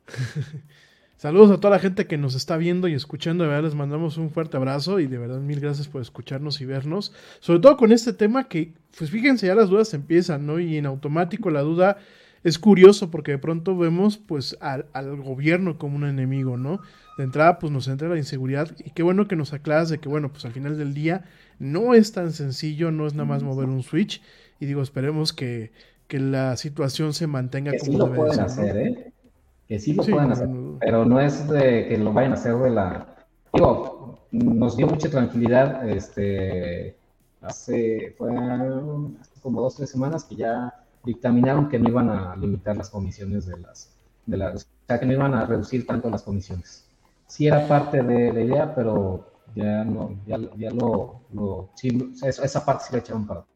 [LAUGHS] Saludos a toda la gente que nos está viendo y escuchando. De verdad, les mandamos un fuerte abrazo y de verdad mil gracias por escucharnos y vernos. Sobre todo con este tema que, pues fíjense, ya las dudas empiezan, ¿no? Y en automático la duda es curioso porque de pronto vemos pues al, al gobierno como un enemigo, ¿no? De entrada pues nos entra la inseguridad y qué bueno que nos aclaras de que bueno pues al final del día no es tan sencillo, no es nada más mover un switch y digo esperemos que, que la situación se mantenga Que como sí lo debe de pueden ser, ¿no? hacer, ¿eh? Que sí lo Sí, pueden hacer, no. pero no es de que lo vayan a hacer de la... Digo, nos dio mucha tranquilidad, este, hace, como dos, tres semanas que ya dictaminaron que no iban a limitar las comisiones de las, de las, o sea, que no iban a reducir tanto las comisiones. Sí era parte de la idea, pero ya no, ya, ya lo, lo sí, esa, esa parte sí la echaron para atrás.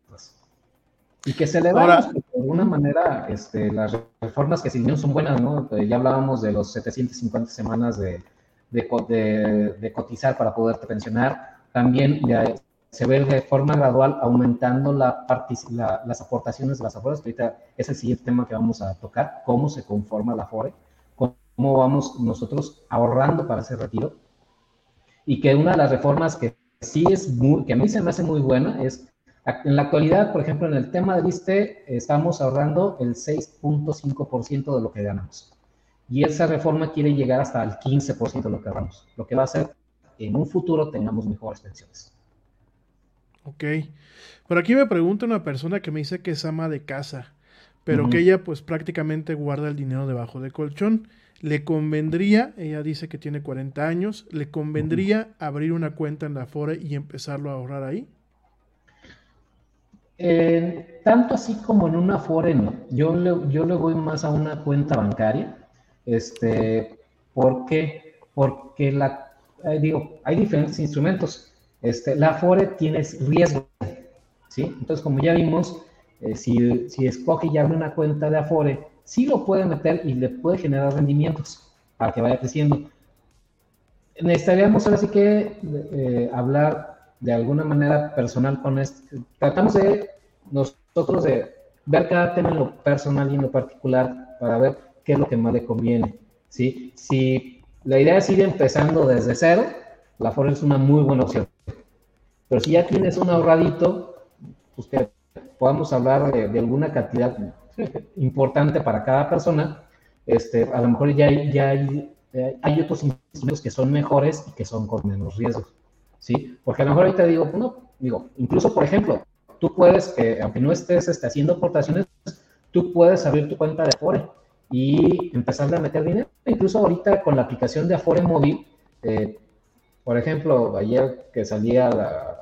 Y que se le va, Ahora- de alguna manera, este, las reformas que se vinieron son buenas, ¿no? Eh, Ya hablábamos de los 750 semanas de, de, de- de cotizar para poderte pensionar. También ya se ve de forma gradual aumentando la la- las aportaciones de las afores. Ahorita es el siguiente tema que vamos a tocar, cómo se conforma la afore, cómo vamos nosotros ahorrando para ese retiro. Y que una de las reformas que sí es muy, que a mí se me hace muy buena es en la actualidad, por ejemplo, en el tema del ISTE, estamos ahorrando el 6.5% de lo que ganamos. Y esa reforma quiere llegar hasta el 15% de lo que ganamos, lo que va a hacer que en un futuro tengamos mejores pensiones. Ok. Por aquí me pregunta una persona que me dice que es ama de casa, pero que ella pues prácticamente guarda el dinero debajo del colchón. ¿Le convendría, ella dice que tiene 40 años, le convendría abrir una cuenta en la Afore y empezarlo a ahorrar ahí? Eh, tanto así como en una no. Yo le, yo le voy más a una cuenta bancaria. Este, ¿Por qué? Porque la, eh, digo, hay diferentes instrumentos. Este, la Afore tiene riesgo, ¿sí? Entonces, como ya vimos, eh, si, si escoge y abre una cuenta de Afore, sí lo puede meter y le puede generar rendimientos para que vaya creciendo. Necesitaríamos ahora sí que eh, hablar de alguna manera personal con este. Tratamos de nosotros de ver cada tema en lo personal y en lo particular para ver qué es lo que más le conviene. ¿sí? Si la idea es ir empezando desde cero, la Afore es una muy buena opción. Pero si ya tienes un ahorradito, pues que podamos hablar de, alguna cantidad importante para cada persona, este, a lo mejor ya ya hay, eh, hay otros instrumentos que son mejores y que son con menos riesgos. ¿Sí? Porque a lo mejor ahorita digo, no, digo, incluso por ejemplo, tú puedes, eh, aunque no estés este, haciendo aportaciones, tú puedes abrir tu cuenta de Afore y empezar a meter dinero. Incluso ahorita con la aplicación de Afore móvil, eh, por ejemplo, ayer que salí a la,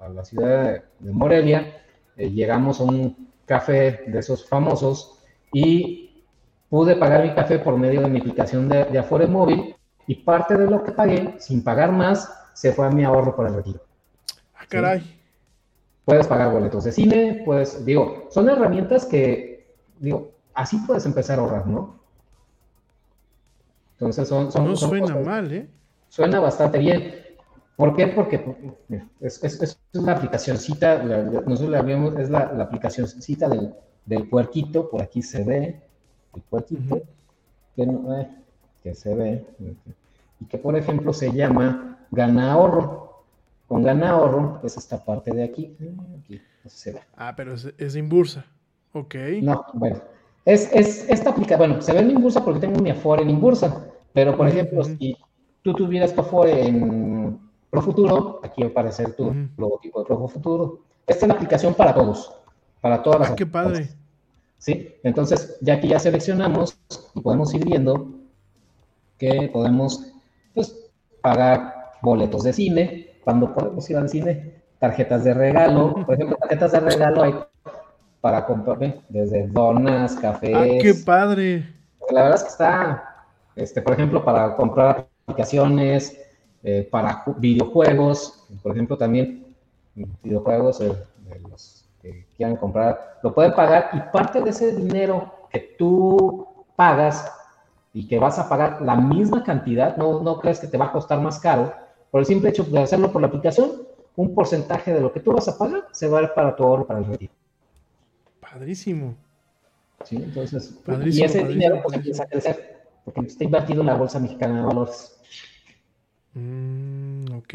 a la ciudad de Morelia, eh, llegamos a un café de esos famosos y pude pagar mi café por medio de mi aplicación de, de Afore móvil y parte de lo que pagué, sin pagar más, se fue a mi ahorro para el retiro. Ah, caray. Puedes pagar boletos de cine, pues, digo, son herramientas que, digo, así puedes empezar a ahorrar, ¿no? Entonces son... son no son suena cosas- mal, ¿eh? Suena bastante bien. ¿Por qué? Porque mira, es, es, es una aplicacióncita, la- nosotros la vemos, es la, la aplicacióncita del, del puerquito, por aquí se ve, el puerquito, que, no- eh, que se ve, y que por ejemplo se llama Gana Ahorro. Con Gana Ahorro es esta parte de aquí, ah, aquí, no sé si se ve. Ah, pero es, es Inbursa. Ok. No, bueno. Es, es esta aplicación, bueno, se ve en Inbursa porque tengo mi Afore en Inbursa, pero por ejemplo, si tú tuvieras tu Afore en Profuturo, aquí va a aparecer tu Ujú. logotipo de Profuturo. Esta es la aplicación para todos, para todas las Ah, qué padre. ¿Sí? Entonces, ya aquí ya seleccionamos y podemos ir viendo que podemos pues, pagar boletos de cine, cuando podemos ir al cine, tarjetas de regalo, por ejemplo, tarjetas de regalo hay para comprar desde donas, cafés. Ah, qué padre. La verdad es que está, este, por ejemplo, para comprar aplicaciones, eh, para ju- videojuegos, por ejemplo, también videojuegos eh, de los que quieran comprar, lo pueden pagar y parte de ese dinero que tú pagas y que vas a pagar la misma cantidad, no, no crees que te va a costar más caro, por el simple hecho de hacerlo por la aplicación, un porcentaje de lo que tú vas a pagar se va a ir para tu ahorro, para el retiro. Padrísimo. ¿sí? Entonces, Padrísimo, y ese padrísimo, dinero pues empieza a crecer, porque está invertido en la Bolsa Mexicana de Valores. Mm, ok.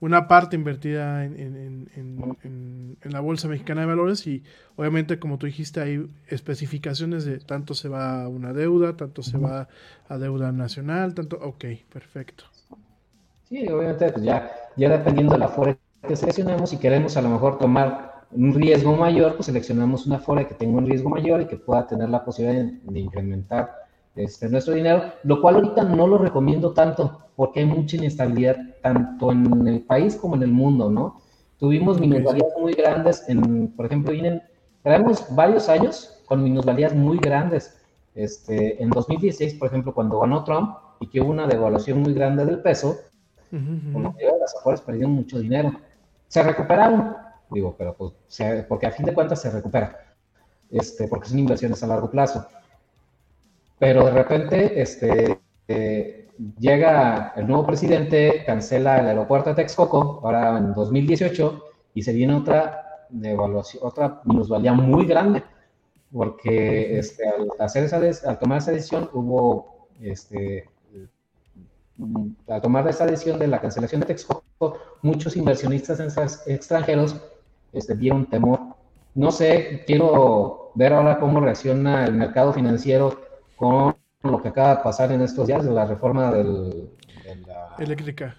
Una parte invertida en- en la Bolsa Mexicana de Valores y obviamente, como tú dijiste, hay especificaciones de tanto se va a una deuda, tanto se va a deuda nacional, tanto... Ok, perfecto. Sí, obviamente, pues ya, ya dependiendo de la FORE que seleccionemos, si queremos a lo mejor tomar un riesgo mayor, pues seleccionamos una FORE que tenga un riesgo mayor y que pueda tener la posibilidad de, de incrementar este, nuestro dinero, lo cual ahorita no lo recomiendo tanto, porque hay mucha inestabilidad tanto en el país como en el mundo, ¿no? Tuvimos minusvalías muy grandes, en, por ejemplo, vienen, traemos varios años con minusvalías muy grandes. Este, en 2016, por ejemplo, cuando ganó Trump y que hubo una devaluación muy grande del peso, Como mayoría de las afores perdieron mucho dinero. Se recuperaron, digo, pero pues, se- porque a fin de cuentas se recupera, este, porque son inversiones a largo plazo. Pero de repente, este, eh, llega el nuevo presidente, cancela el aeropuerto de Texcoco, ahora en 2018, y se viene otra devaluación, otra minusvalía muy grande, porque este, al, hacer esa al tomar esa decisión hubo este, al tomar esa decisión de la cancelación de Texcoco, muchos inversionistas extranjeros este, dieron temor. No sé, quiero ver ahora cómo reacciona el mercado financiero con lo que acaba de pasar en estos días de la reforma del, de la Eléctrica.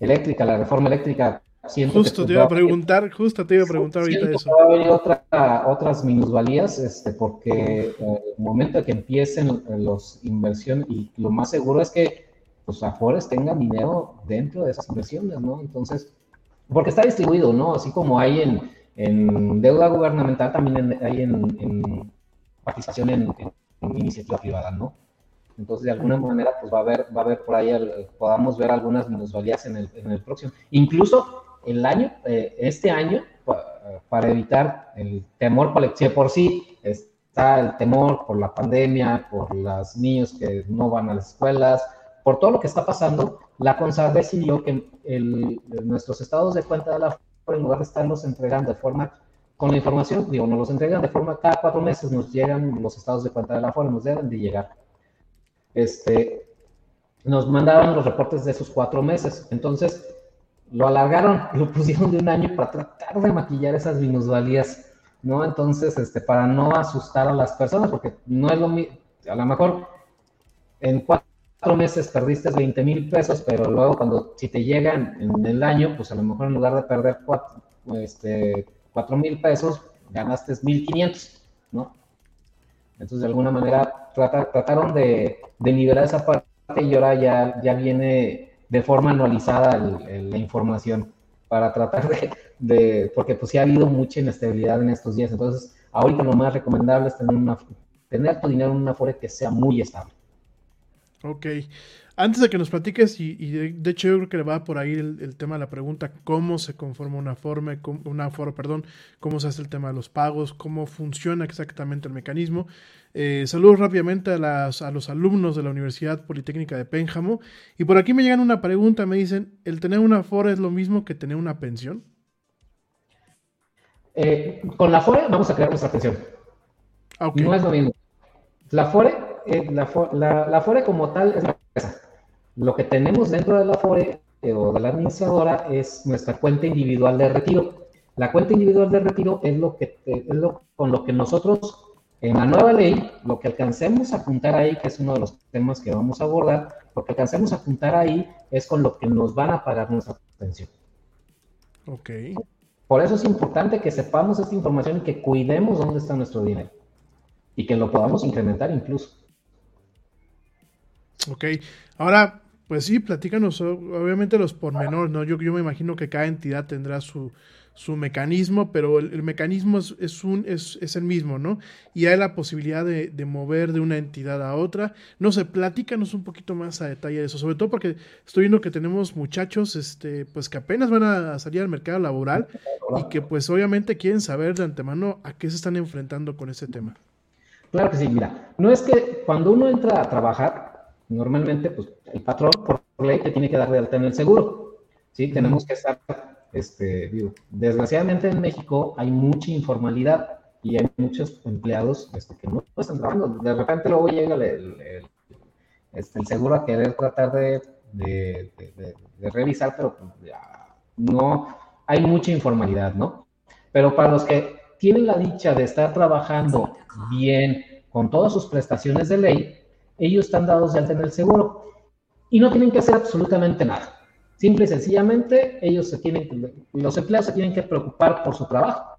eléctrica, la reforma eléctrica. Siento Justo pues, te iba a preguntar, justo te iba a preguntar ahorita eso. va a haber otra- otras minusvalías, este, porque eh, el momento que empiecen los inversiones, y lo más seguro es que los Afores tengan dinero dentro de esas inversiones, ¿no? Entonces, porque está distribuido, ¿no? Así como hay en, en deuda gubernamental, también en- hay en, en participación en, iniciativa privada, ¿no? Entonces, de alguna manera, pues va a haber, va a haber por ahí, el- podamos ver algunas minusvalías en el, en el próximo. Incluso el año, eh, este año, pa- para evitar el temor colectivo, por sí está el temor por la pandemia, por los niños que no van a las escuelas, por todo lo que está pasando, la CONSAR decidió que nuestros estados de cuenta de la en lugar de estarlos entregando de forma con la información, digo, nos los entregan de forma cada cuatro meses, nos llegan los estados de cuenta de la FORE, nos deben de llegar. Este, nos mandaban los reportes de esos cuatro meses. Entonces, lo alargaron, [LAUGHS] lo pusieron de un año para tratar de maquillar esas minusvalías, ¿no? Entonces, este, para no asustar a las personas, porque no es lo mismo, a lo mejor en cuatro meses perdiste 20 mil pesos, pero luego cuando, si te llegan en el año, pues a lo mejor en lugar de perder cuatro, este, cuatro mil pesos, ganaste 1.500, ¿no? Entonces, de alguna manera, trata- trataron de, de nivelar esa parte y ahora ya, viene de forma anualizada la información para tratar de, porque pues sí ha habido mucha inestabilidad en estos días. Entonces, ahorita lo más recomendable es tener una, tener tu dinero en una Afore que sea muy estable. Ok. Antes de que nos platiques, y, y de, de hecho yo creo que va por ahí el, el tema de la pregunta, cómo se conforma una forma, cómo- una foro, perdón, cómo se hace el tema de los pagos, cómo funciona exactamente el mecanismo. Eh, saludos rápidamente a, las, a los alumnos de la Universidad Politécnica de Pénjamo. Y por aquí me llegan una pregunta, me dicen, ¿el tener una foro es lo mismo que tener una pensión? Eh, con la Afore vamos a crear nuestra pensión. Ah. No es lo mismo. La Afore, eh, la, la- la Afore como tal es la empresa. Lo que tenemos dentro de la Afore eh, o de la administradora es nuestra cuenta individual de retiro. La cuenta individual de retiro es lo que es lo, con lo que nosotros en la nueva ley, lo que alcancemos a apuntar ahí, que es uno de los temas que vamos a abordar, lo que alcancemos a apuntar ahí es con lo que nos van a pagar nuestra pensión. Ok. Por eso es importante que sepamos esta información y que cuidemos dónde está nuestro dinero y que lo podamos incrementar incluso. Ok, ahora, pues sí, platícanos, obviamente los pormenores, ¿no? Yo, yo me imagino que cada entidad tendrá su, su mecanismo, pero el, mecanismo es, es un, es, es el mismo, ¿no? Y hay la posibilidad de, de mover de una entidad a otra. No sé, platícanos un poquito más a detalle de eso, sobre todo porque estoy viendo que tenemos muchachos, este, pues que apenas van a salir al mercado laboral y que pues obviamente quieren saber de antemano a qué se están enfrentando con ese tema. Claro que sí, mira, no es que cuando uno entra a trabajar, normalmente pues el patrón por ley te tiene que dar de alta en el seguro, ¿sí? Tenemos que estar, este, digo, desgraciadamente en México hay mucha informalidad y hay muchos empleados este, que no están trabajando. De repente luego llega el, el- el- este, el seguro a querer tratar de, de- de- de- de revisar, pero pues, ya no, hay mucha informalidad, ¿no? Pero para los que tienen la dicha de estar trabajando bien con todas sus prestaciones de ley, ellos están dados de alta en el seguro y no tienen que hacer absolutamente nada. Simple y sencillamente, ellos se tienen, los empleados se tienen que preocupar por su trabajo.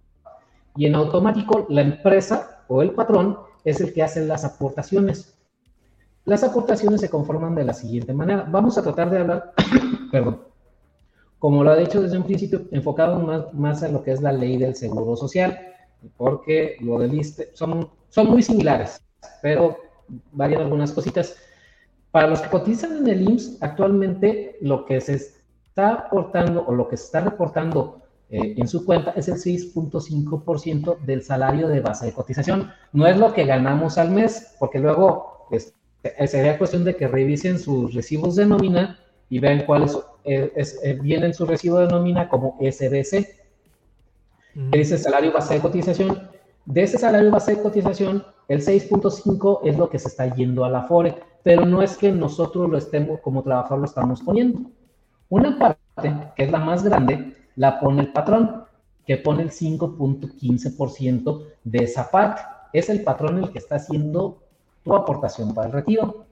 Y en automático, la empresa o el patrón es el que hace las aportaciones. Las aportaciones se conforman de la siguiente manera. Vamos a tratar de hablar, [COUGHS] perdón, como lo ha dicho desde un principio, enfocado más, más en lo que es la ley del seguro social, porque lo del ISSSTE son, son muy similares, pero varían algunas cositas. Para los que cotizan en el IMSS, actualmente lo que se está aportando o lo que se está reportando eh, en su cuenta es el 6.5% del salario de base de cotización. No es lo que ganamos al mes, porque luego este, sería cuestión de que revisen sus recibos de nómina y vean cuáles eh, es, eh, vienen su recibo de nómina como SBC, que dice salario base de cotización. De ese salario base de cotización, el 6.5 es lo que se está yendo a la FORE, pero no es que nosotros lo estemos, como trabajador, lo estamos poniendo. Una parte, que es la más grande, la pone el patrón, que pone el 5.15% de esa parte. Es el patrón el que está haciendo tu aportación para el retiro.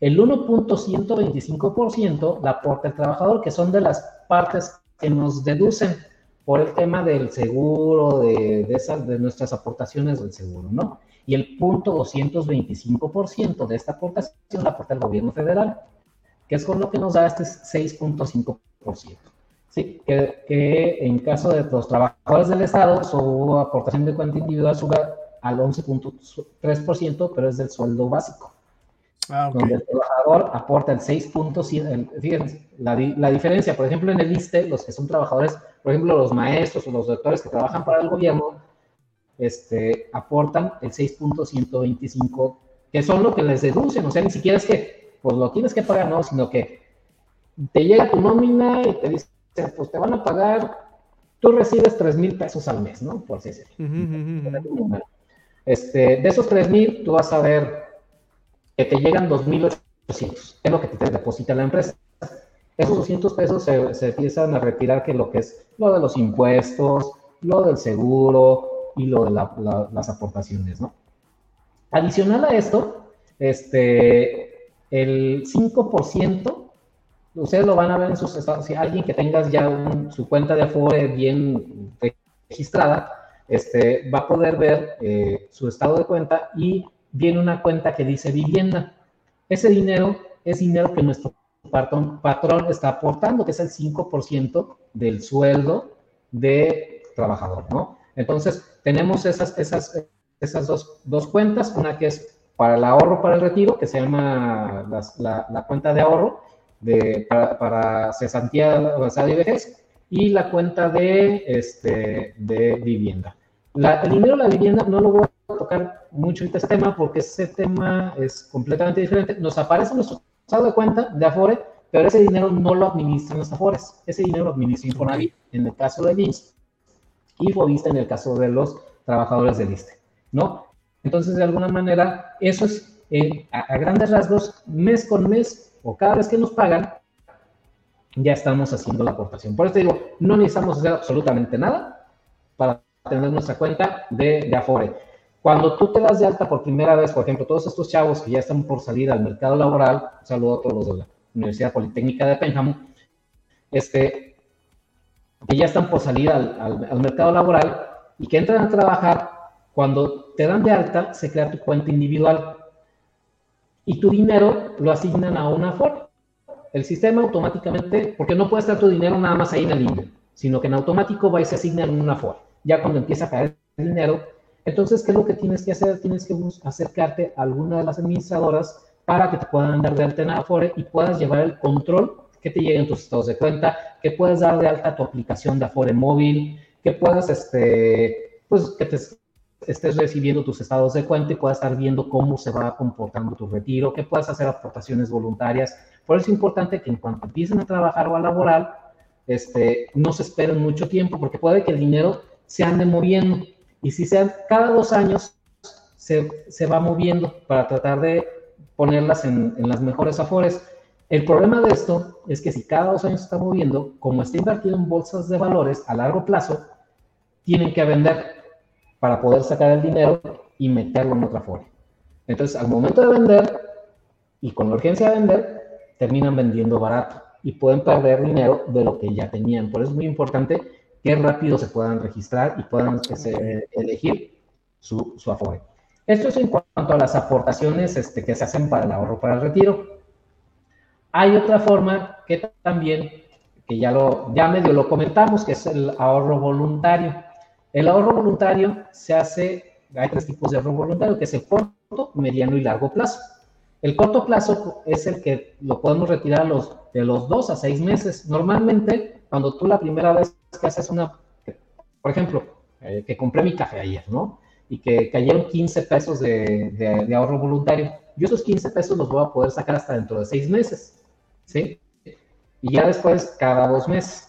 El 1.125% la aporta el trabajador, que son de las partes que nos deducen por el tema del seguro, de, de, esas, de nuestras aportaciones del seguro, ¿no? Y el punto 225% de esta aportación la aporta el gobierno federal, que es con lo que nos da este 6.5%. Sí, que, que, en caso de los trabajadores del Estado, su aportación de cuenta individual sube al 11.3%, pero es del sueldo básico. Ah, okay. Donde el trabajador aporta el 6.7%. Fíjense, la, la, diferencia, por ejemplo, en el ISTE, los que son trabajadores, por ejemplo, los maestros o los doctores que trabajan para el gobierno, este, aportan el 6.125, que son lo que les deducen. O sea, ni siquiera es que pues lo tienes que pagar, no, sino que te llega tu nómina y te dice, pues te van a pagar, tú recibes 3 mil pesos al mes, ¿no? Por -huh, uh -huh. Este, de esos 3 mil, tú vas a ver que te llegan 2.800, es lo que te deposita la empresa. Esos 200 pesos se, se, empiezan a retirar, que lo que es lo de los impuestos, lo del seguro y lo de la, la, las aportaciones, ¿no? Adicional a esto, este, el 5%, ustedes lo van a ver en sus estados, si alguien que tengas ya su cuenta de Afore bien registrada, este, va a poder ver eh, su estado de cuenta y viene una cuenta que dice vivienda. Ese dinero es dinero que nuestro patrón, patrón está aportando, que es el 5% del sueldo de trabajador, ¿no? Entonces, tenemos esas, esas esas dos, dos cuentas, una que es para el ahorro para el retiro, que se llama la, la cuenta de ahorro de, para, cesantía avanzada y vejez, y la cuenta de, este, de vivienda. El dinero de la vivienda no lo voy a tocar mucho ese tema porque ese tema es completamente diferente. Nos aparece nuestro estado de cuenta de Afore, pero ese dinero no lo administran los Afores. Ese dinero lo administra Infonavit en el caso del IMSS y Fobista en el caso de los trabajadores del ISTE, ¿no? Entonces, de alguna manera, eso es, eh, a, a grandes rasgos, mes con mes o cada vez que nos pagan, ya estamos haciendo la aportación. Por eso digo, no necesitamos hacer absolutamente nada para tener nuestra cuenta de, de Afore. Cuando tú te das de alta por primera vez, por ejemplo, todos estos chavos que ya están por salir al mercado laboral, un saludo a todos los de la Universidad Politécnica de Pénjamo, este, que ya están por salir al, al- al mercado laboral y que entran a trabajar, cuando te dan de alta, se crea tu cuenta individual y tu dinero lo asignan a una Afore el sistema automáticamente, porque no puede estar tu dinero nada más ahí en el INDE, sino que en automático va y se asigna en una FOR. Ya cuando empieza a caer el dinero, entonces, ¿qué es lo que tienes que hacer? Tienes que acercarte a alguna de las administradoras para que te puedan dar de alta en Afore y puedas llevar el control, que te lleguen tus estados de cuenta, que puedas dar de alta tu aplicación de Afore móvil, que puedas, este, pues, que te estés recibiendo tus estados de cuenta y puedas estar viendo cómo se va comportando tu retiro, que puedas hacer aportaciones voluntarias. Por eso es importante que en cuanto empiecen a trabajar o a laborar, este, no se esperen mucho tiempo, porque puede que el dinero se ande moviendo. Y si sean cada dos años, se, se va moviendo para tratar de ponerlas en, en las mejores afores. El problema de esto es que si cada dos años está moviendo, como está invertido en bolsas de valores a largo plazo, tienen que vender para poder sacar el dinero y meterlo en otra forma. Entonces, al momento de vender y con la urgencia de vender, terminan vendiendo barato y pueden perder dinero de lo que ya tenían. Por eso es muy importante que rápido se puedan registrar y puedan este, elegir su, su Afore. Esto es en cuanto a las aportaciones este, que se hacen para el ahorro para el retiro. Hay otra forma que también, que ya, lo, ya medio lo comentamos, que es el ahorro voluntario. El ahorro voluntario se hace, hay tres tipos de ahorro voluntario, que es el corto, mediano y largo plazo. El corto plazo es el que lo podemos retirar los, de los dos a seis meses. Normalmente, cuando tú la primera vez que haces una, por ejemplo, eh, que compré mi café ayer, ¿no? Y que cayeron 15 pesos de, de, ahorro voluntario. Yo esos 15 pesos los voy a poder sacar hasta dentro de seis meses, ¿sí? Y ya después, cada dos meses,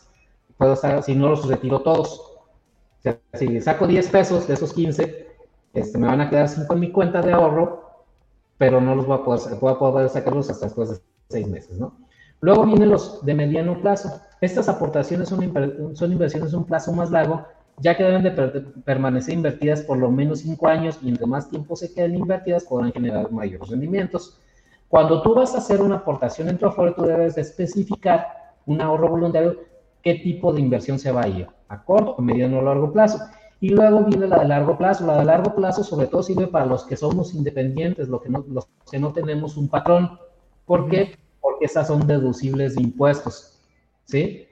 puedo sacar, si no los retiro todos. O sea, si saco 10 pesos de esos 15, este, me van a quedar 5 en mi cuenta de ahorro, pero no los voy a poder, voy a poder sacarlos hasta después de seis meses, ¿no? Luego vienen los de mediano plazo. Estas aportaciones son, son inversiones de un plazo más largo, ya que deben de per permanecer invertidas por lo menos cinco años y entre más tiempo se queden invertidas podrán generar mayores rendimientos. Cuando tú vas a hacer una aportación en tu Afore, tú debes de especificar un ahorro voluntario, qué tipo de inversión se va a ir, a corto, mediano o largo plazo. Y luego viene la de largo plazo. La de largo plazo sobre todo sirve para los que somos independientes, los que no, los que no tenemos un patrón. ¿Por qué? Porque esas son deducibles de impuestos. ¿Sí?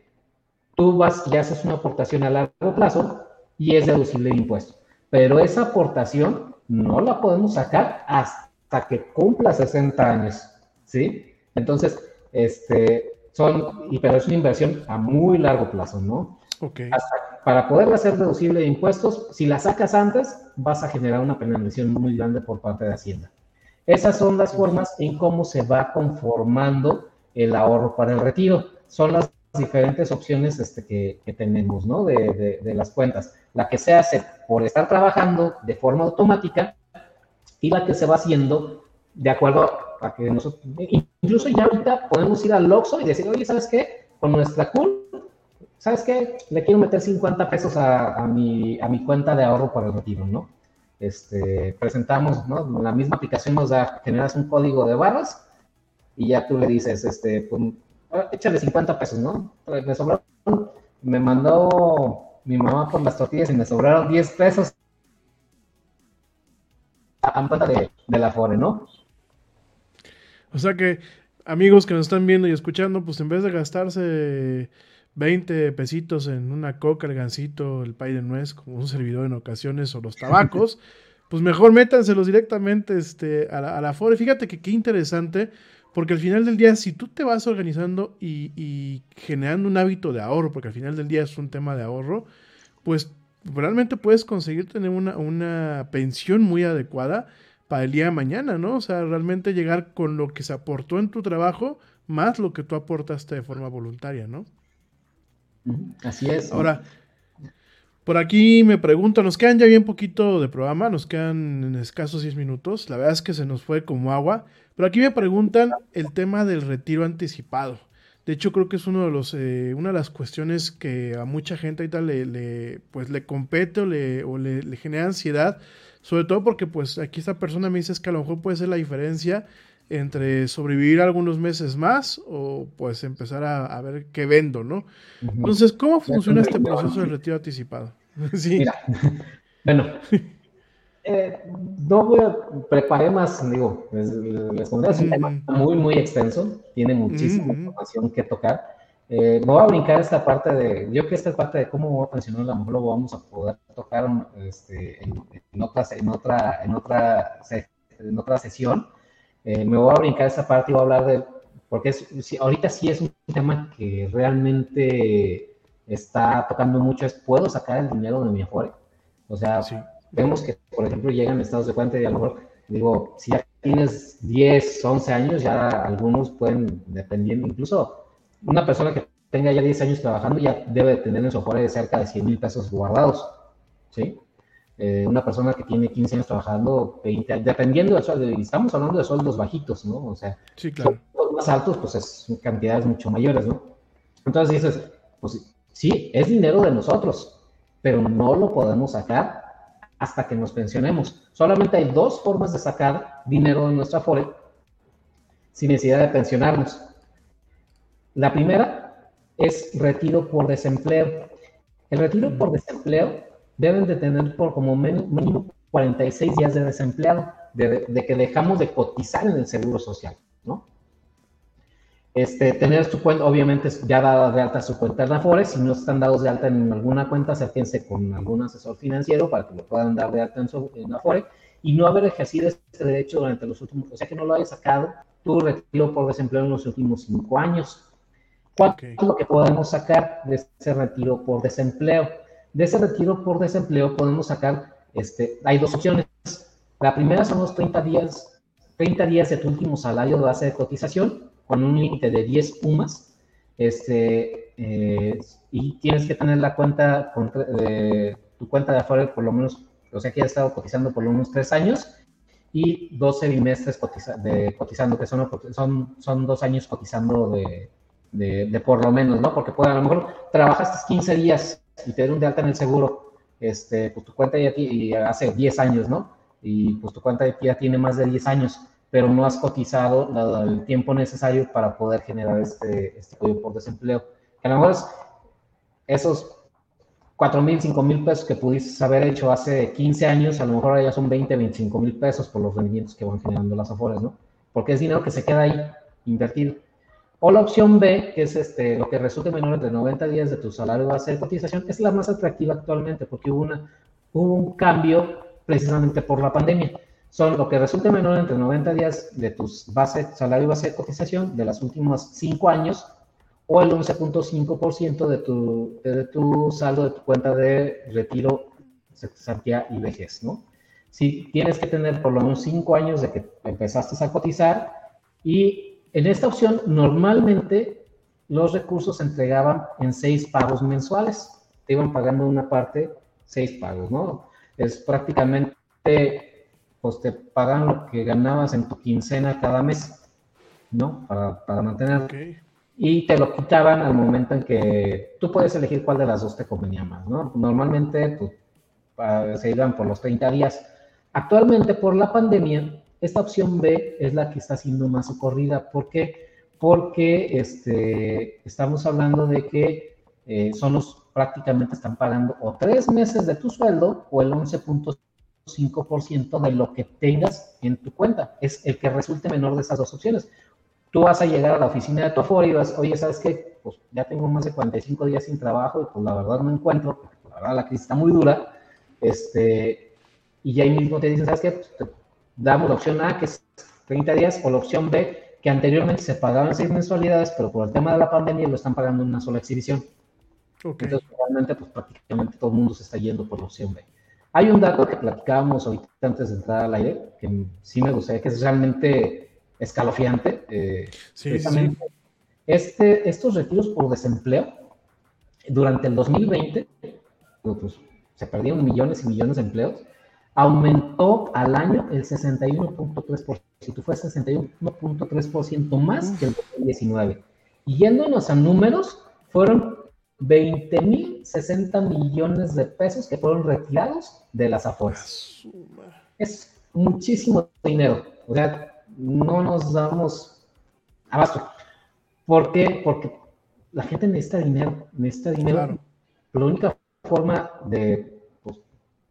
Tú vas y haces una aportación a largo plazo y es deducible de impuestos. Pero esa aportación no la podemos sacar hasta que cumpla 60 años. ¿Sí? Entonces, este, son, y, pero es una inversión a muy largo plazo, ¿no? Okay. Hasta, para poderla hacer deducible de impuestos, si la sacas antes, vas a generar una penalización muy grande por parte de Hacienda. Esas son las formas en cómo se va conformando el ahorro para el retiro. Son las diferentes opciones este, que, que, tenemos, ¿no? De, de, de, las cuentas. La que se hace por estar trabajando de forma automática que se va haciendo de acuerdo a que nosotros, incluso ya ahorita podemos ir al Oxxo y decir, oye, ¿sabes qué? Con nuestra CUL ¿sabes qué? Le quiero meter 50 pesos a, a, mi, a mi cuenta de ahorro para el retiro, ¿no? Este, presentamos, ¿no? La misma aplicación nos da, generas un código de barras y ya tú le dices, este, pues, échale 50 pesos, ¿no? Me sobraron, me mandó mi mamá por las tortillas y me sobraron 10 pesos de, de la Fore, ¿no? O sea que, amigos que nos están viendo y escuchando, pues en vez de gastarse 20 pesitos en una coca, el gansito, el pay de nuez, como un servidor en ocasiones, o los tabacos, [LAUGHS] pues mejor métanselos directamente este, a, la, a la Afore. Fíjate que qué interesante, porque al final del día, si tú te vas organizando y, y generando un hábito de ahorro, porque al final del día es un tema de ahorro, pues realmente puedes conseguir tener una, una pensión muy adecuada para el día de mañana, ¿no? O sea, realmente llegar con lo que se aportó en tu trabajo más lo que tú aportaste de forma voluntaria, ¿no? Así es. Ahora, por aquí me pregunto, nos quedan ya bien poquito de programa, nos quedan en escasos 10 minutos, la verdad es que se nos fue como agua, pero aquí me preguntan el tema del retiro anticipado. De hecho, creo que es uno de los, eh, una de las cuestiones que a mucha gente ahorita le, le, pues, le compete o, le, o le, le genera ansiedad, sobre todo porque pues aquí esta persona me dice es que a lo mejor puede ser la diferencia entre sobrevivir algunos meses más o pues empezar a, a ver qué vendo, ¿no? Entonces, ¿cómo funciona este proceso de retiro anticipado? [LAUGHS] sí. Mira, [LAUGHS] bueno, eh, no voy a preparé más, digo, les, les conté, es un tema muy, muy extenso, tiene muchísima información que tocar. Eh, voy a brincar esta parte de, yo que esta parte de cómo voy a pensionar, a lo mejor lo vamos a poder tocar este, en, en, otra, en, otra, en, otra, en otra sesión. Eh, me voy a brincar esta parte y voy a hablar de, porque es, ahorita sí es un tema que realmente está tocando mucho, es, ¿puedo sacar el dinero de mi Afore? O sea, Sí. Vemos que, por ejemplo, llegan estados de cuenta y a lo mejor, digo, si ya tienes 10, 11 años, ya algunos pueden, dependiendo, incluso una persona que tenga ya 10 años trabajando ya debe de tener en su Afore cerca de 100 mil pesos guardados, ¿sí? Eh, una persona que tiene 15 años trabajando, 20, años, dependiendo del sueldo, estamos hablando de sueldos bajitos, ¿no? O sea, Sí, claro. los más altos, pues es cantidades mucho mayores, ¿no? Entonces dices, pues sí, es dinero de nosotros, pero no lo podemos sacar hasta que nos pensionemos. Solamente hay dos formas de sacar dinero de nuestra FORE sin necesidad de pensionarnos. La primera es retiro por desempleo. El retiro por desempleo deben de tener por como mínimo 46 días de desempleado, de, de que dejamos de cotizar en el seguro social. Este, tener su cuenta, obviamente ya dada de alta su cuenta en Afore, si no están dados de alta en alguna cuenta, acérquense con algún asesor financiero para que lo puedan dar de alta en, su, en Afore y no haber ejercido este derecho durante los últimos, o sea que no lo hayas sacado tu retiro por desempleo en los últimos cinco años. ¿Cuánto es lo que podemos sacar de ese retiro por desempleo? De ese retiro por desempleo podemos sacar, este, hay dos opciones. La primera son los 30 días, 30 días de tu último salario de base de cotización con un límite de 10 UMAS. Este, eh, y tienes que tener la cuenta, eh, tu cuenta de Afore por lo menos, o sea que has estado cotizando por lo menos 3 años y 12 bimestres cotiza, de, cotizando, que son, son, son dos años cotizando de, de, de, por lo menos, ¿no? Porque puede, a lo mejor trabajaste 15 días y te dieron de alta en el seguro, este, pues tu cuenta ya y hace 10 años, ¿no? Y pues tu cuenta ya tiene más de 10 años, pero no has cotizado el tiempo necesario para poder generar este, este código por desempleo. Que a lo mejor es esos 4 mil, 5 mil pesos que pudiste haber hecho hace 15 años, a lo mejor ya son 20, 25 mil pesos por los rendimientos que van generando las afores, ¿no? Porque es dinero que se queda ahí invertido. O la opción B, que es este, lo que resulte menor de 90 días de tu salario base de cotización, es la más atractiva actualmente porque hubo, una, hubo un cambio precisamente por la pandemia. Son lo que resulte menor entre 90 días de tu base, salario base de cotización de los últimos 5 años o el 11.5% de tu, de tu saldo de tu cuenta de retiro, cesantía y vejez, ¿no? Si tienes que tener por lo menos 5 años de que empezaste a cotizar y en esta opción, normalmente los recursos se entregaban en seis pagos mensuales. Te iban pagando una parte, seis pagos, ¿no? Es prácticamente, pues te pagan lo que ganabas en tu quincena cada mes, ¿no? Para, para mantener. Okay. Y te lo quitaban al momento en que tú puedes elegir cuál de las dos te convenía más, ¿no? Normalmente pues, se iban por los 30 días. Actualmente, por la pandemia, esta opción B es la que está siendo más socorrida. ¿Por qué? Porque este, estamos hablando de que eh, son los prácticamente están pagando o tres meses de tu sueldo o el 11.5% de lo que tengas en tu cuenta. Es el que resulte menor de esas dos opciones. Tú vas a llegar a la oficina de tu Afore y vas, oye, ¿sabes qué? Pues ya tengo más de 45 días sin trabajo y pues la verdad no encuentro, la verdad la crisis está muy dura. Este, y ahí mismo te dicen, ¿sabes qué? Pues te damos la opción A, que es 30 días, o la opción B, que anteriormente se pagaban seis mensualidades, pero por el tema de la pandemia lo están pagando en una sola exhibición. Entonces, realmente, pues prácticamente todo el mundo se está yendo por la opción B. Hay un dato que platicábamos ahorita antes de entrar al aire, que sí me gustaría, que es realmente escalofriante. eh, Sí, precisamente, Este, estos retiros por desempleo, durante el 2020, pues, se perdieron millones y millones de empleos, aumentó al año el 61.3%, fue 61.3% más que el 2019. Y yéndonos a números, fueron 20.060 millones de pesos que fueron retirados de las afueras. Es muchísimo dinero. O sea, no nos damos abasto. ¿Por qué? Porque la gente necesita dinero, necesita dinero. Claro. La única forma de pues,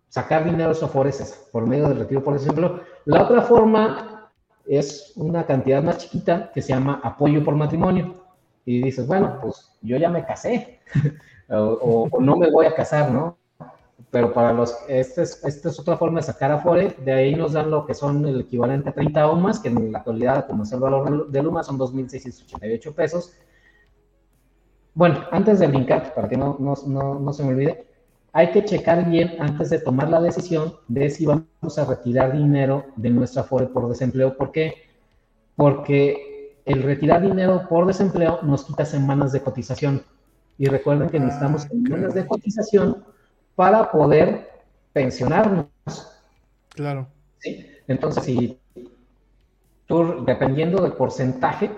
sacar dinero de esos afores es por medio del retiro por desempleo. La otra forma es una cantidad más chiquita que se llama apoyo por matrimonio. Y dices, bueno, pues yo ya me casé, [LAUGHS] o, no me voy a casar, ¿no? Pero para los, esta es, esta es otra forma de sacar afore, de ahí nos dan lo que son el equivalente a 30 UMAS, que en la actualidad, como es el valor del UMA, son 2.688 pesos. Bueno, antes de brincar, para que no, no, no, no se me olvide, hay que checar bien antes de tomar la decisión de si vamos a retirar dinero de nuestra afore por desempleo. ¿Por qué? Porque el retirar dinero por desempleo nos quita semanas de cotización. Y recuerden que necesitamos Ah, semanas de cotización para poder pensionarnos. Claro. ¿sí? Entonces, si tú, dependiendo del porcentaje,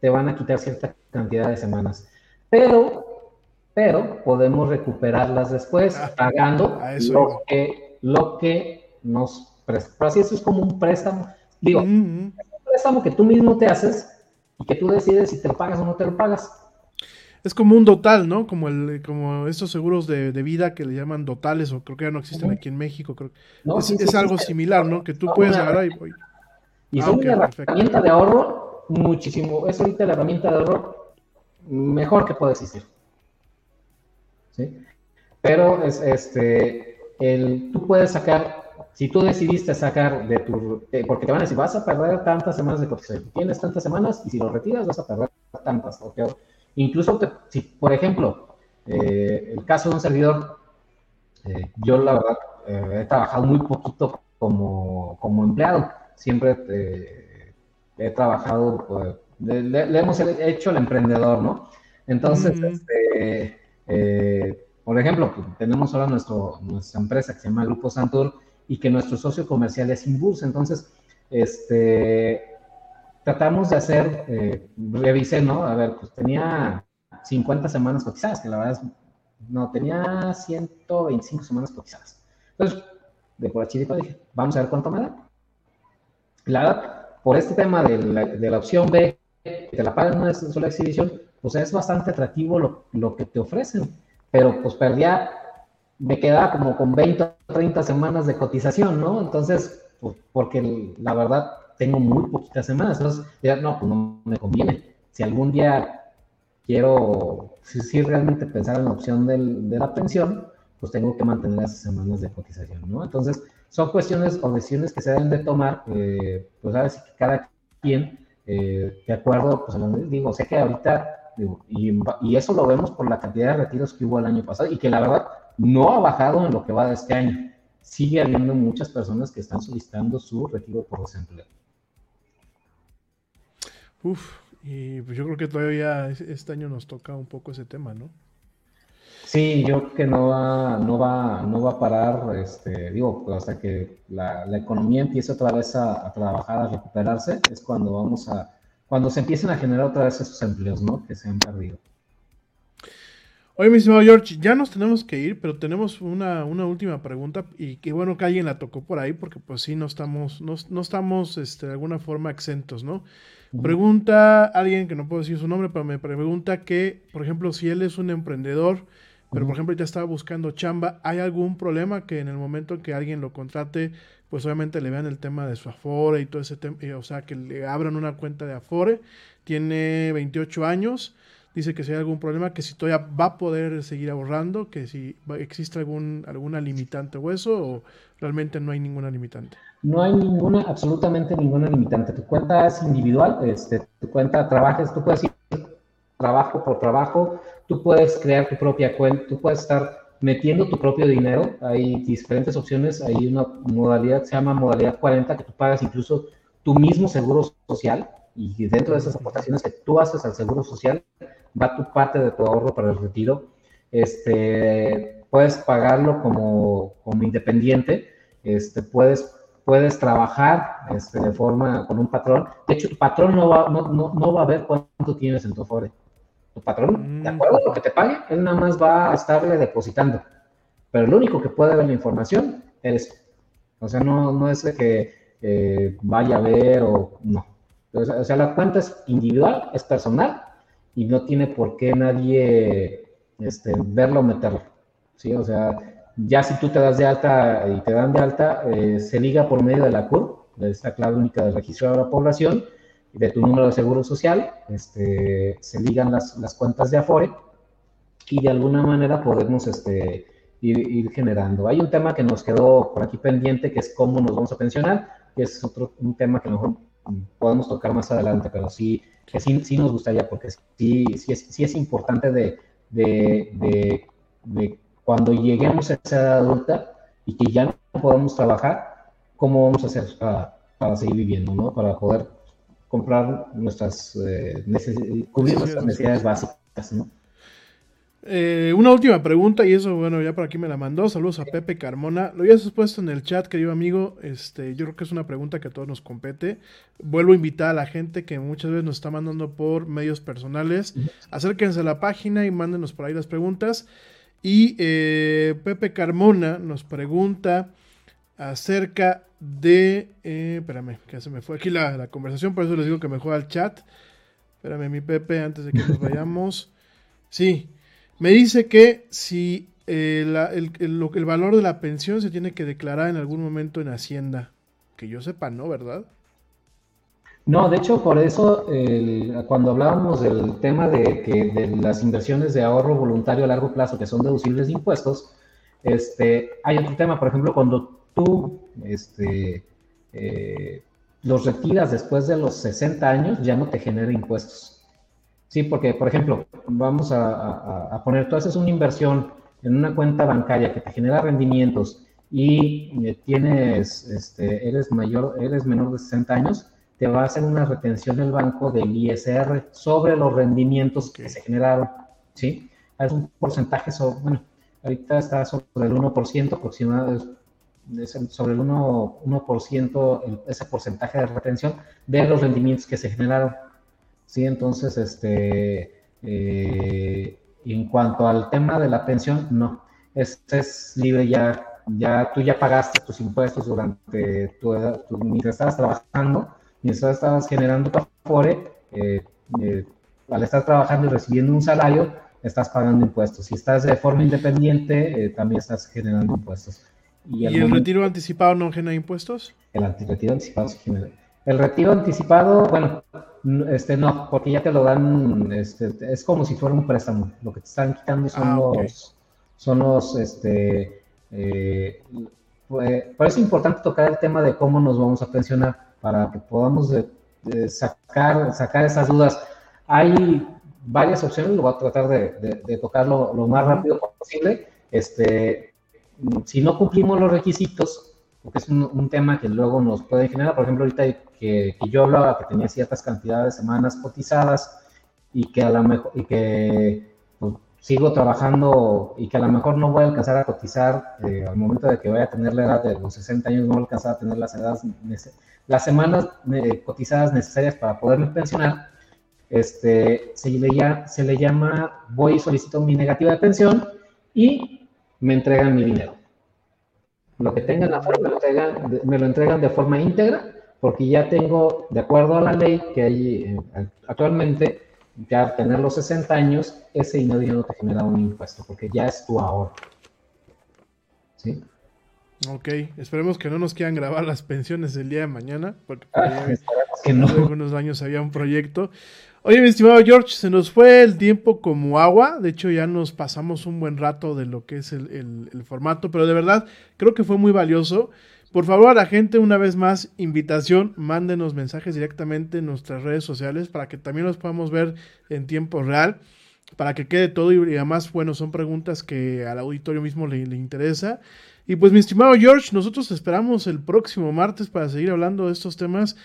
te van a quitar cierta cantidad de semanas. Pero, pero podemos recuperarlas después Ah, pagando lo que, lo que nos presta. Pero así eso es como un préstamo. Digo, Mm, mm. un préstamo que tú mismo te haces y que tú decides si te lo pagas o no te lo pagas. Es como un dotal, ¿no? Como el, como estos seguros de, de vida que le llaman dotales, o creo que ya no existen aquí en México. Creo. ¿no? es Sí, sí, es sí, algo similar, ¿no? Que tú puedes agarrar y. oye, Y Ah, son una perfecto. herramienta de ahorro muchísimo. Es ahorita la herramienta de ahorro mejor que puede existir. ¿Sí? Pero es este, el, tú puedes sacar, si tú decidiste sacar de tu, eh, porque te van a decir, vas a perder tantas semanas de cotización, tienes tantas semanas y si lo retiras vas a perder tantas. ¿ok? Incluso, te- si por ejemplo, eh, el caso de un servidor, eh, yo la verdad eh, he trabajado muy poquito como, como empleado, siempre he trabajado, pues, le, hemos hecho el emprendedor, ¿no? Entonces, este, eh, por ejemplo, tenemos ahora nuestro, nuestra empresa que se llama Grupo Santur y que nuestro socio comercial es Inbursa. Entonces, este, tratamos de hacer, eh, revisé, ¿no? A ver, pues tenía 50 semanas cotizadas, que la verdad es, no, tenía 125 semanas cotizadas. Entonces, de por chiripa dije, vamos a ver cuánto me da. La verdad, por este tema de la, de la opción B, que te la pagan en una sola exhibición, pues es bastante atractivo lo, lo que te ofrecen. Pero pues perdía, me quedaba como con 20 o 30 semanas de cotización, ¿no? Entonces, pues, porque la verdad tengo muy poquitas semanas. Entonces, ya, no, pues no me conviene. Si algún día quiero, si, realmente pensar en la opción de la pensión, pues tengo que mantener esas semanas de cotización, ¿no? Entonces, son cuestiones o decisiones que se deben de tomar, eh, pues a ver si cada quien, eh, de acuerdo, pues digo, sé que ahorita, y, y eso lo vemos por la cantidad de retiros que hubo el año pasado y que la verdad no ha bajado en lo que va de este año. Sigue habiendo muchas personas que están solicitando su retiro por desempleo. Uf, y pues yo creo que todavía es- este año nos toca un poco ese tema, ¿no? Sí, yo creo que no va, no va, no va a parar, este, digo, pues, hasta que la, la economía empiece otra vez a, a trabajar, a recuperarse, es cuando vamos a, cuando se empiecen a generar otra vez esos empleos, ¿no? Que se han perdido. Oye, mi estimado George, ya nos tenemos que ir, pero tenemos una, una última pregunta y qué bueno que alguien la tocó por ahí porque pues sí, no estamos, no, no estamos este, de alguna forma exentos, ¿no? Pregunta alguien que no puedo decir su nombre, pero me pregunta que, por ejemplo, si él es un emprendedor, pero por ejemplo ya estaba buscando chamba, ¿hay algún problema que en el momento en que alguien lo contrate, pues obviamente le vean el tema de su Afore y todo ese tema, o sea, que le abran una cuenta de Afore, tiene 28 años, dice que si hay algún problema, que si todavía va a poder seguir ahorrando, que si existe algún, alguna limitante o eso, o realmente no hay ninguna limitante. No hay ninguna, absolutamente ninguna limitante. Tu cuenta es individual, este, tu cuenta trabajas, tú puedes ir trabajo por trabajo, tú puedes crear tu propia cuenta, tú puedes estar metiendo tu propio dinero. Hay diferentes opciones, hay una modalidad se llama modalidad 40 que tú pagas incluso tu mismo seguro social y dentro de esas aportaciones que tú haces al seguro social va tu parte de tu ahorro para el retiro. Este, puedes pagarlo como, como independiente, este, puedes, puedes trabajar este, de forma con un patrón. De hecho, tu patrón no va, no, no, no va a ver cuánto tienes en tu Afore. Tu patrón, de acuerdo a lo que te pague, él nada más va a estarle depositando. Pero el único que puede ver la información eres. O sea, no, no es de que eh, vaya a ver o no. O sea, la cuenta es individual, es personal y no tiene por qué nadie este, verlo meterlo. ¿sí? O sea, ya si tú te das de alta y te dan de alta, eh, se liga por medio de la CUR, de esta clave única del registro de la población, de tu número de seguro social, este, se ligan las, las cuentas de Afore y de alguna manera podemos este, ir, ir, generando. Hay un tema que nos quedó por aquí pendiente, que es cómo nos vamos a pensionar, que es otro un tema que mejor podemos tocar más adelante, pero sí, que sí, sí nos gustaría, porque sí, sí, es, sí es importante de, de, de, de cuando lleguemos a esa edad adulta y que ya no podamos trabajar, cómo vamos a hacer para, para seguir viviendo, ¿no? Para poder comprar nuestras, eh, cubrir nuestras necesidades básicas, ¿no? Eh, una última pregunta, y eso, bueno, ya por aquí me la mandó. Saludos a Pepe Carmona. Lo habías puesto en el chat, querido amigo. Este, yo creo que es una pregunta que a todos nos compete. Vuelvo a invitar a la gente que muchas veces nos está mandando por medios personales. Acérquense a la página y mándenos por ahí las preguntas. Y eh, Pepe Carmona nos pregunta acerca de. Eh, espérame, que se me fue aquí la, la, conversación, por eso les digo que me juega al chat. Espérame, mi Pepe, antes de que nos vayamos. Sí, me dice que si eh, el, el, valor de la pensión se tiene que declarar en algún momento en Hacienda. Que yo sepa, ¿no? ¿Verdad? No, de hecho, por eso, cuando hablábamos del tema de, que, las inversiones de ahorro voluntario a largo plazo que son deducibles de impuestos, este, hay otro tema, por ejemplo, cuando tú este, eh, los retiras después de los 60 años, ya no te genera impuestos. Sí, porque, por ejemplo, vamos a, poner, tú haces una inversión en una cuenta bancaria que te genera rendimientos y eh, tienes, este, eres mayor, eres menor de 60 años, te va a hacer una retención el banco del ISR sobre los rendimientos que se generaron, ¿sí? Es un porcentaje, sobre, bueno, ahorita está sobre el 1% aproximadamente, sobre el 1%, 1% el, ese porcentaje de retención de los rendimientos que se generaron. Sí, entonces, este, eh, en cuanto al tema de la pensión, no, es, es libre ya, ya, tú ya pagaste tus impuestos durante tu edad, tu, mientras estabas trabajando, mientras estabas generando tu afore, eh, eh, al estar trabajando y recibiendo un salario, estás pagando impuestos. Si estás de forma independiente, eh, también estás generando impuestos. ¿Y, el, ¿Y el momento, retiro anticipado no genera impuestos? El retiro anticipado sí genera. El retiro anticipado, bueno, este no, porque ya te lo dan, este, es como si fuera un préstamo. Lo que te están quitando son ah, okay. los, son los, este, eh, por eso es importante tocar el tema de cómo nos vamos a pensionar para que podamos de, de sacar, sacar esas dudas. Hay varias opciones, lo voy a tratar de, de, de tocarlo lo más rápido posible. Este, si no cumplimos los requisitos, porque es un, tema que luego nos puede generar, por ejemplo, ahorita que, yo hablaba que tenía ciertas cantidades de semanas cotizadas y que a lo mejor, y que pues, sigo trabajando y que a lo mejor no voy a alcanzar a cotizar eh, al momento de que vaya a tener la edad de los 60 años, no voy a alcanzar a tener las edades, las semanas eh, cotizadas necesarias para poderme pensionar, este, se, le se le llama, voy y solicito mi negativa de pensión y me entregan mi dinero. Lo que tengan me lo entregan, me lo entregan de forma íntegra, porque ya tengo, de acuerdo a la ley que hay eh, actualmente, ya tener los 60 años, ese dinero ya no te genera un impuesto, porque ya es tu ahorro. ¿Sí? Ok, esperemos que no nos quieran grabar las pensiones el día de mañana, porque ah, que no. hace algunos años había un proyecto. Oye, mi estimado George, se nos fue el tiempo como agua. De hecho, ya nos pasamos un buen rato de lo que es el, formato, pero de verdad creo que fue muy valioso. Por favor, a la gente, una vez más, invitación, mándenos mensajes directamente en nuestras redes sociales para que también los podamos ver en tiempo real, para que quede todo y, y además, bueno, son preguntas que al auditorio mismo le, le interesa. Y pues, mi estimado George, nosotros te esperamos el próximo martes para seguir hablando de estos temas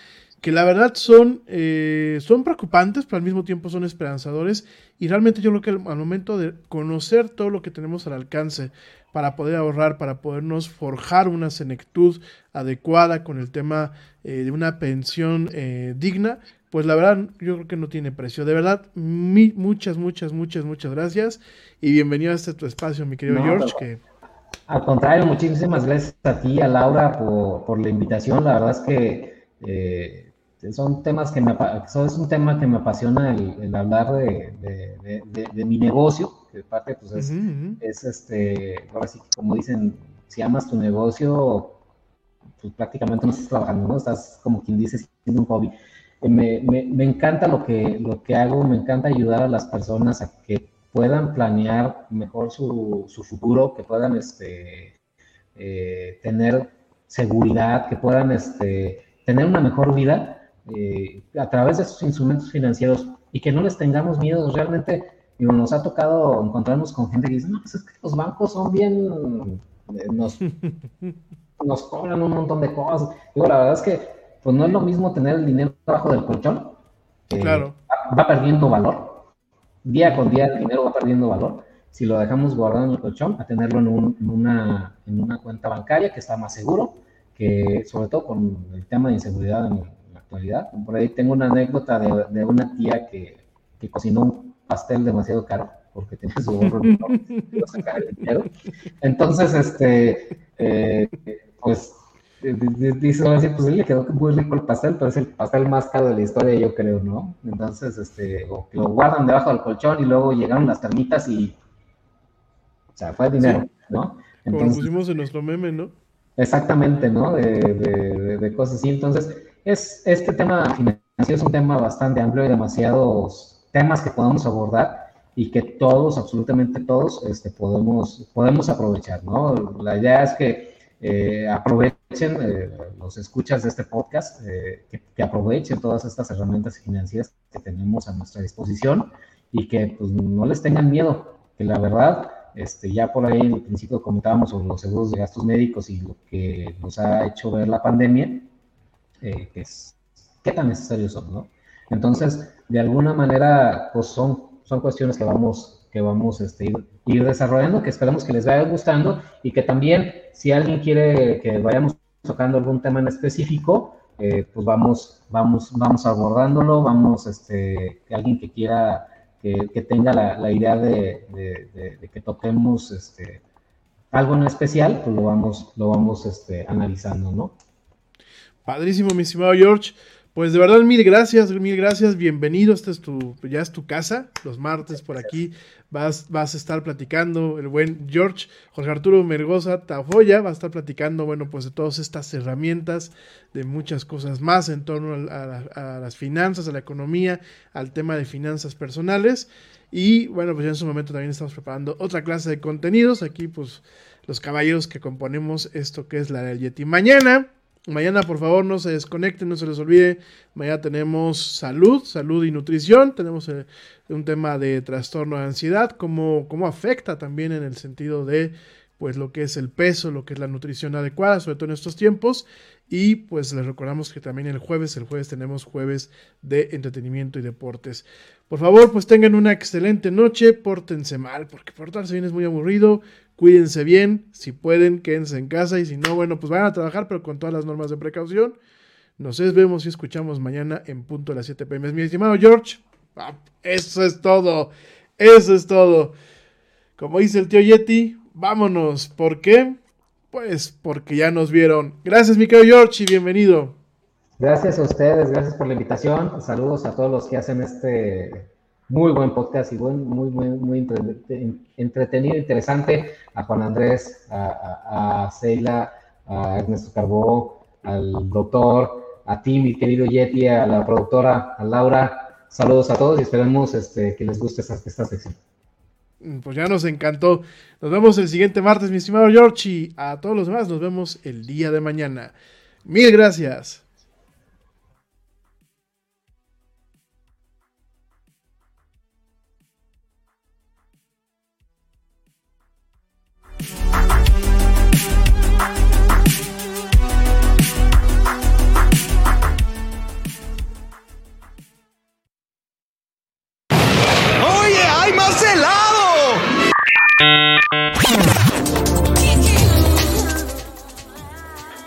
que la verdad son, eh, son preocupantes, pero al mismo tiempo son esperanzadores. Y realmente yo creo que al, al momento de conocer todo lo que tenemos al alcance para poder ahorrar, para podernos forjar una senectud adecuada con el tema eh, de una pensión eh, digna, pues la verdad yo creo que no tiene precio. De verdad, mi- muchas, muchas, muchas, muchas gracias. Y bienvenido a este tu espacio, mi querido No, George, pero- que Al contrario, muchísimas gracias a ti, a Laura, por, por la invitación. La verdad es que eh, son temas que me, eso es un tema que me apasiona el, el hablar de, de- de- de- de mi negocio, que parte pues es, es este, ahora sí que como dicen, si amas tu negocio, pues prácticamente no estás trabajando, ¿no? Estás como quien dice, siendo un hobby. Eh, Me, me, me encanta lo que, lo que hago, me encanta ayudar a las personas a que puedan planear mejor su, su futuro, que puedan este, eh, tener seguridad, que puedan este, tener una mejor vida eh, a través de estos instrumentos financieros y que no les tengamos miedo. Realmente digo, nos ha tocado encontrarnos con gente que dice, no, pues es que los bancos son bien, eh, nos, [LAUGHS] nos cobran un montón de cosas. Digo, la verdad es que pues no es lo mismo tener el dinero debajo del colchón. que Claro. Va, va perdiendo valor. Día con día el dinero va perdiendo valor. Si lo dejamos guardado en el colchón, a tenerlo en, un- en una, en una cuenta bancaria que está más seguro, que sobre todo con el tema de inseguridad en actualidad. Por ahí tengo una anécdota de, de una tía que, que cocinó un pastel demasiado caro porque tenía su [LAUGHS] sacar el dinero. Entonces, este, eh, pues, eh, di- di- dice, ahora sí, pues le quedó muy rico el pastel, pero es el pastel más caro de la historia, yo creo, ¿no? Entonces, este, o que lo guardan debajo del colchón y luego llegaron las termitas y, o sea, fue dinero, ¿no? Como Entonces, pusimos en nuestro meme, ¿no? Exactamente, ¿no? De, de- de- de cosas así. Entonces, es, este tema financiero es un tema bastante amplio y demasiados temas que podemos abordar y que todos, absolutamente todos, este, podemos, podemos aprovechar, ¿no? La idea es que eh, aprovechen eh, los escuchas de este podcast, eh, que, que aprovechen todas estas herramientas financieras que tenemos a nuestra disposición y que pues, no les tengan miedo, que la verdad este, ya por ahí en el principio comentábamos sobre los seguros de gastos médicos y lo que nos ha hecho ver la pandemia, eh, qué tan necesarios son, ¿no? Entonces, de alguna manera, pues son, son cuestiones que vamos, que vamos este, ir, desarrollando, que esperamos que les vaya gustando y que también, si alguien quiere que vayamos tocando algún tema en específico, eh, pues vamos, vamos, vamos abordándolo, vamos, este, alguien que quiera que, que tenga la, la idea de, de- de- de que toquemos este, algo en especial, pues lo vamos, lo vamos este, analizando, ¿no? Padrísimo, mi estimado George. Pues de verdad, mil gracias, mil gracias. Bienvenido. Esta es tu, ya es tu casa. Los martes por aquí vas, vas a estar platicando. El buen George, Jorge Arturo Mergoza Tafoya, va a estar platicando, bueno, pues de todas estas herramientas, de muchas cosas más en torno a, las finanzas, a la economía, al tema de finanzas personales. Y bueno, pues ya en su momento también estamos preparando otra clase de contenidos. Aquí, pues, los caballeros que componemos esto que es la del Yeti. Mañana. Mañana, por favor, no se desconecten, no se les olvide. Mañana tenemos salud, salud y nutrición. Tenemos eh, un tema de trastorno de ansiedad, cómo, cómo afecta también en el sentido de pues lo que es el peso, lo que es la nutrición adecuada, sobre todo en estos tiempos. Y pues les recordamos que también el jueves, el jueves tenemos jueves de entretenimiento y deportes. Por favor, pues tengan una excelente noche, pórtense mal, porque portarse bien es muy aburrido. Cuídense bien, si pueden, quédense en casa y si no, bueno, pues vayan a trabajar, pero con todas las normas de precaución. Nos vemos y escuchamos mañana en punto a las 7 pm. Mi estimado George, ah, eso es todo, eso es todo. Como dice el tío Yeti, vámonos. ¿Por qué? Pues porque ya nos vieron. Gracias, mi querido George, y bienvenido. Gracias a ustedes, gracias por la invitación. Saludos a todos los que hacen este muy buen podcast y buen, muy, muy, muy entre- entretenido, interesante. A Juan Andrés, a, a, a Ernesto Carbó, al doctor, a ti, mi querido Yeti, a la productora, a Laura. Saludos a todos y esperemos este, que les guste esta, esta sección. Mm, Pues ya nos encantó. Nos vemos el siguiente martes, mi estimado George. Y a todos los demás nos vemos el día de mañana. Mil gracias.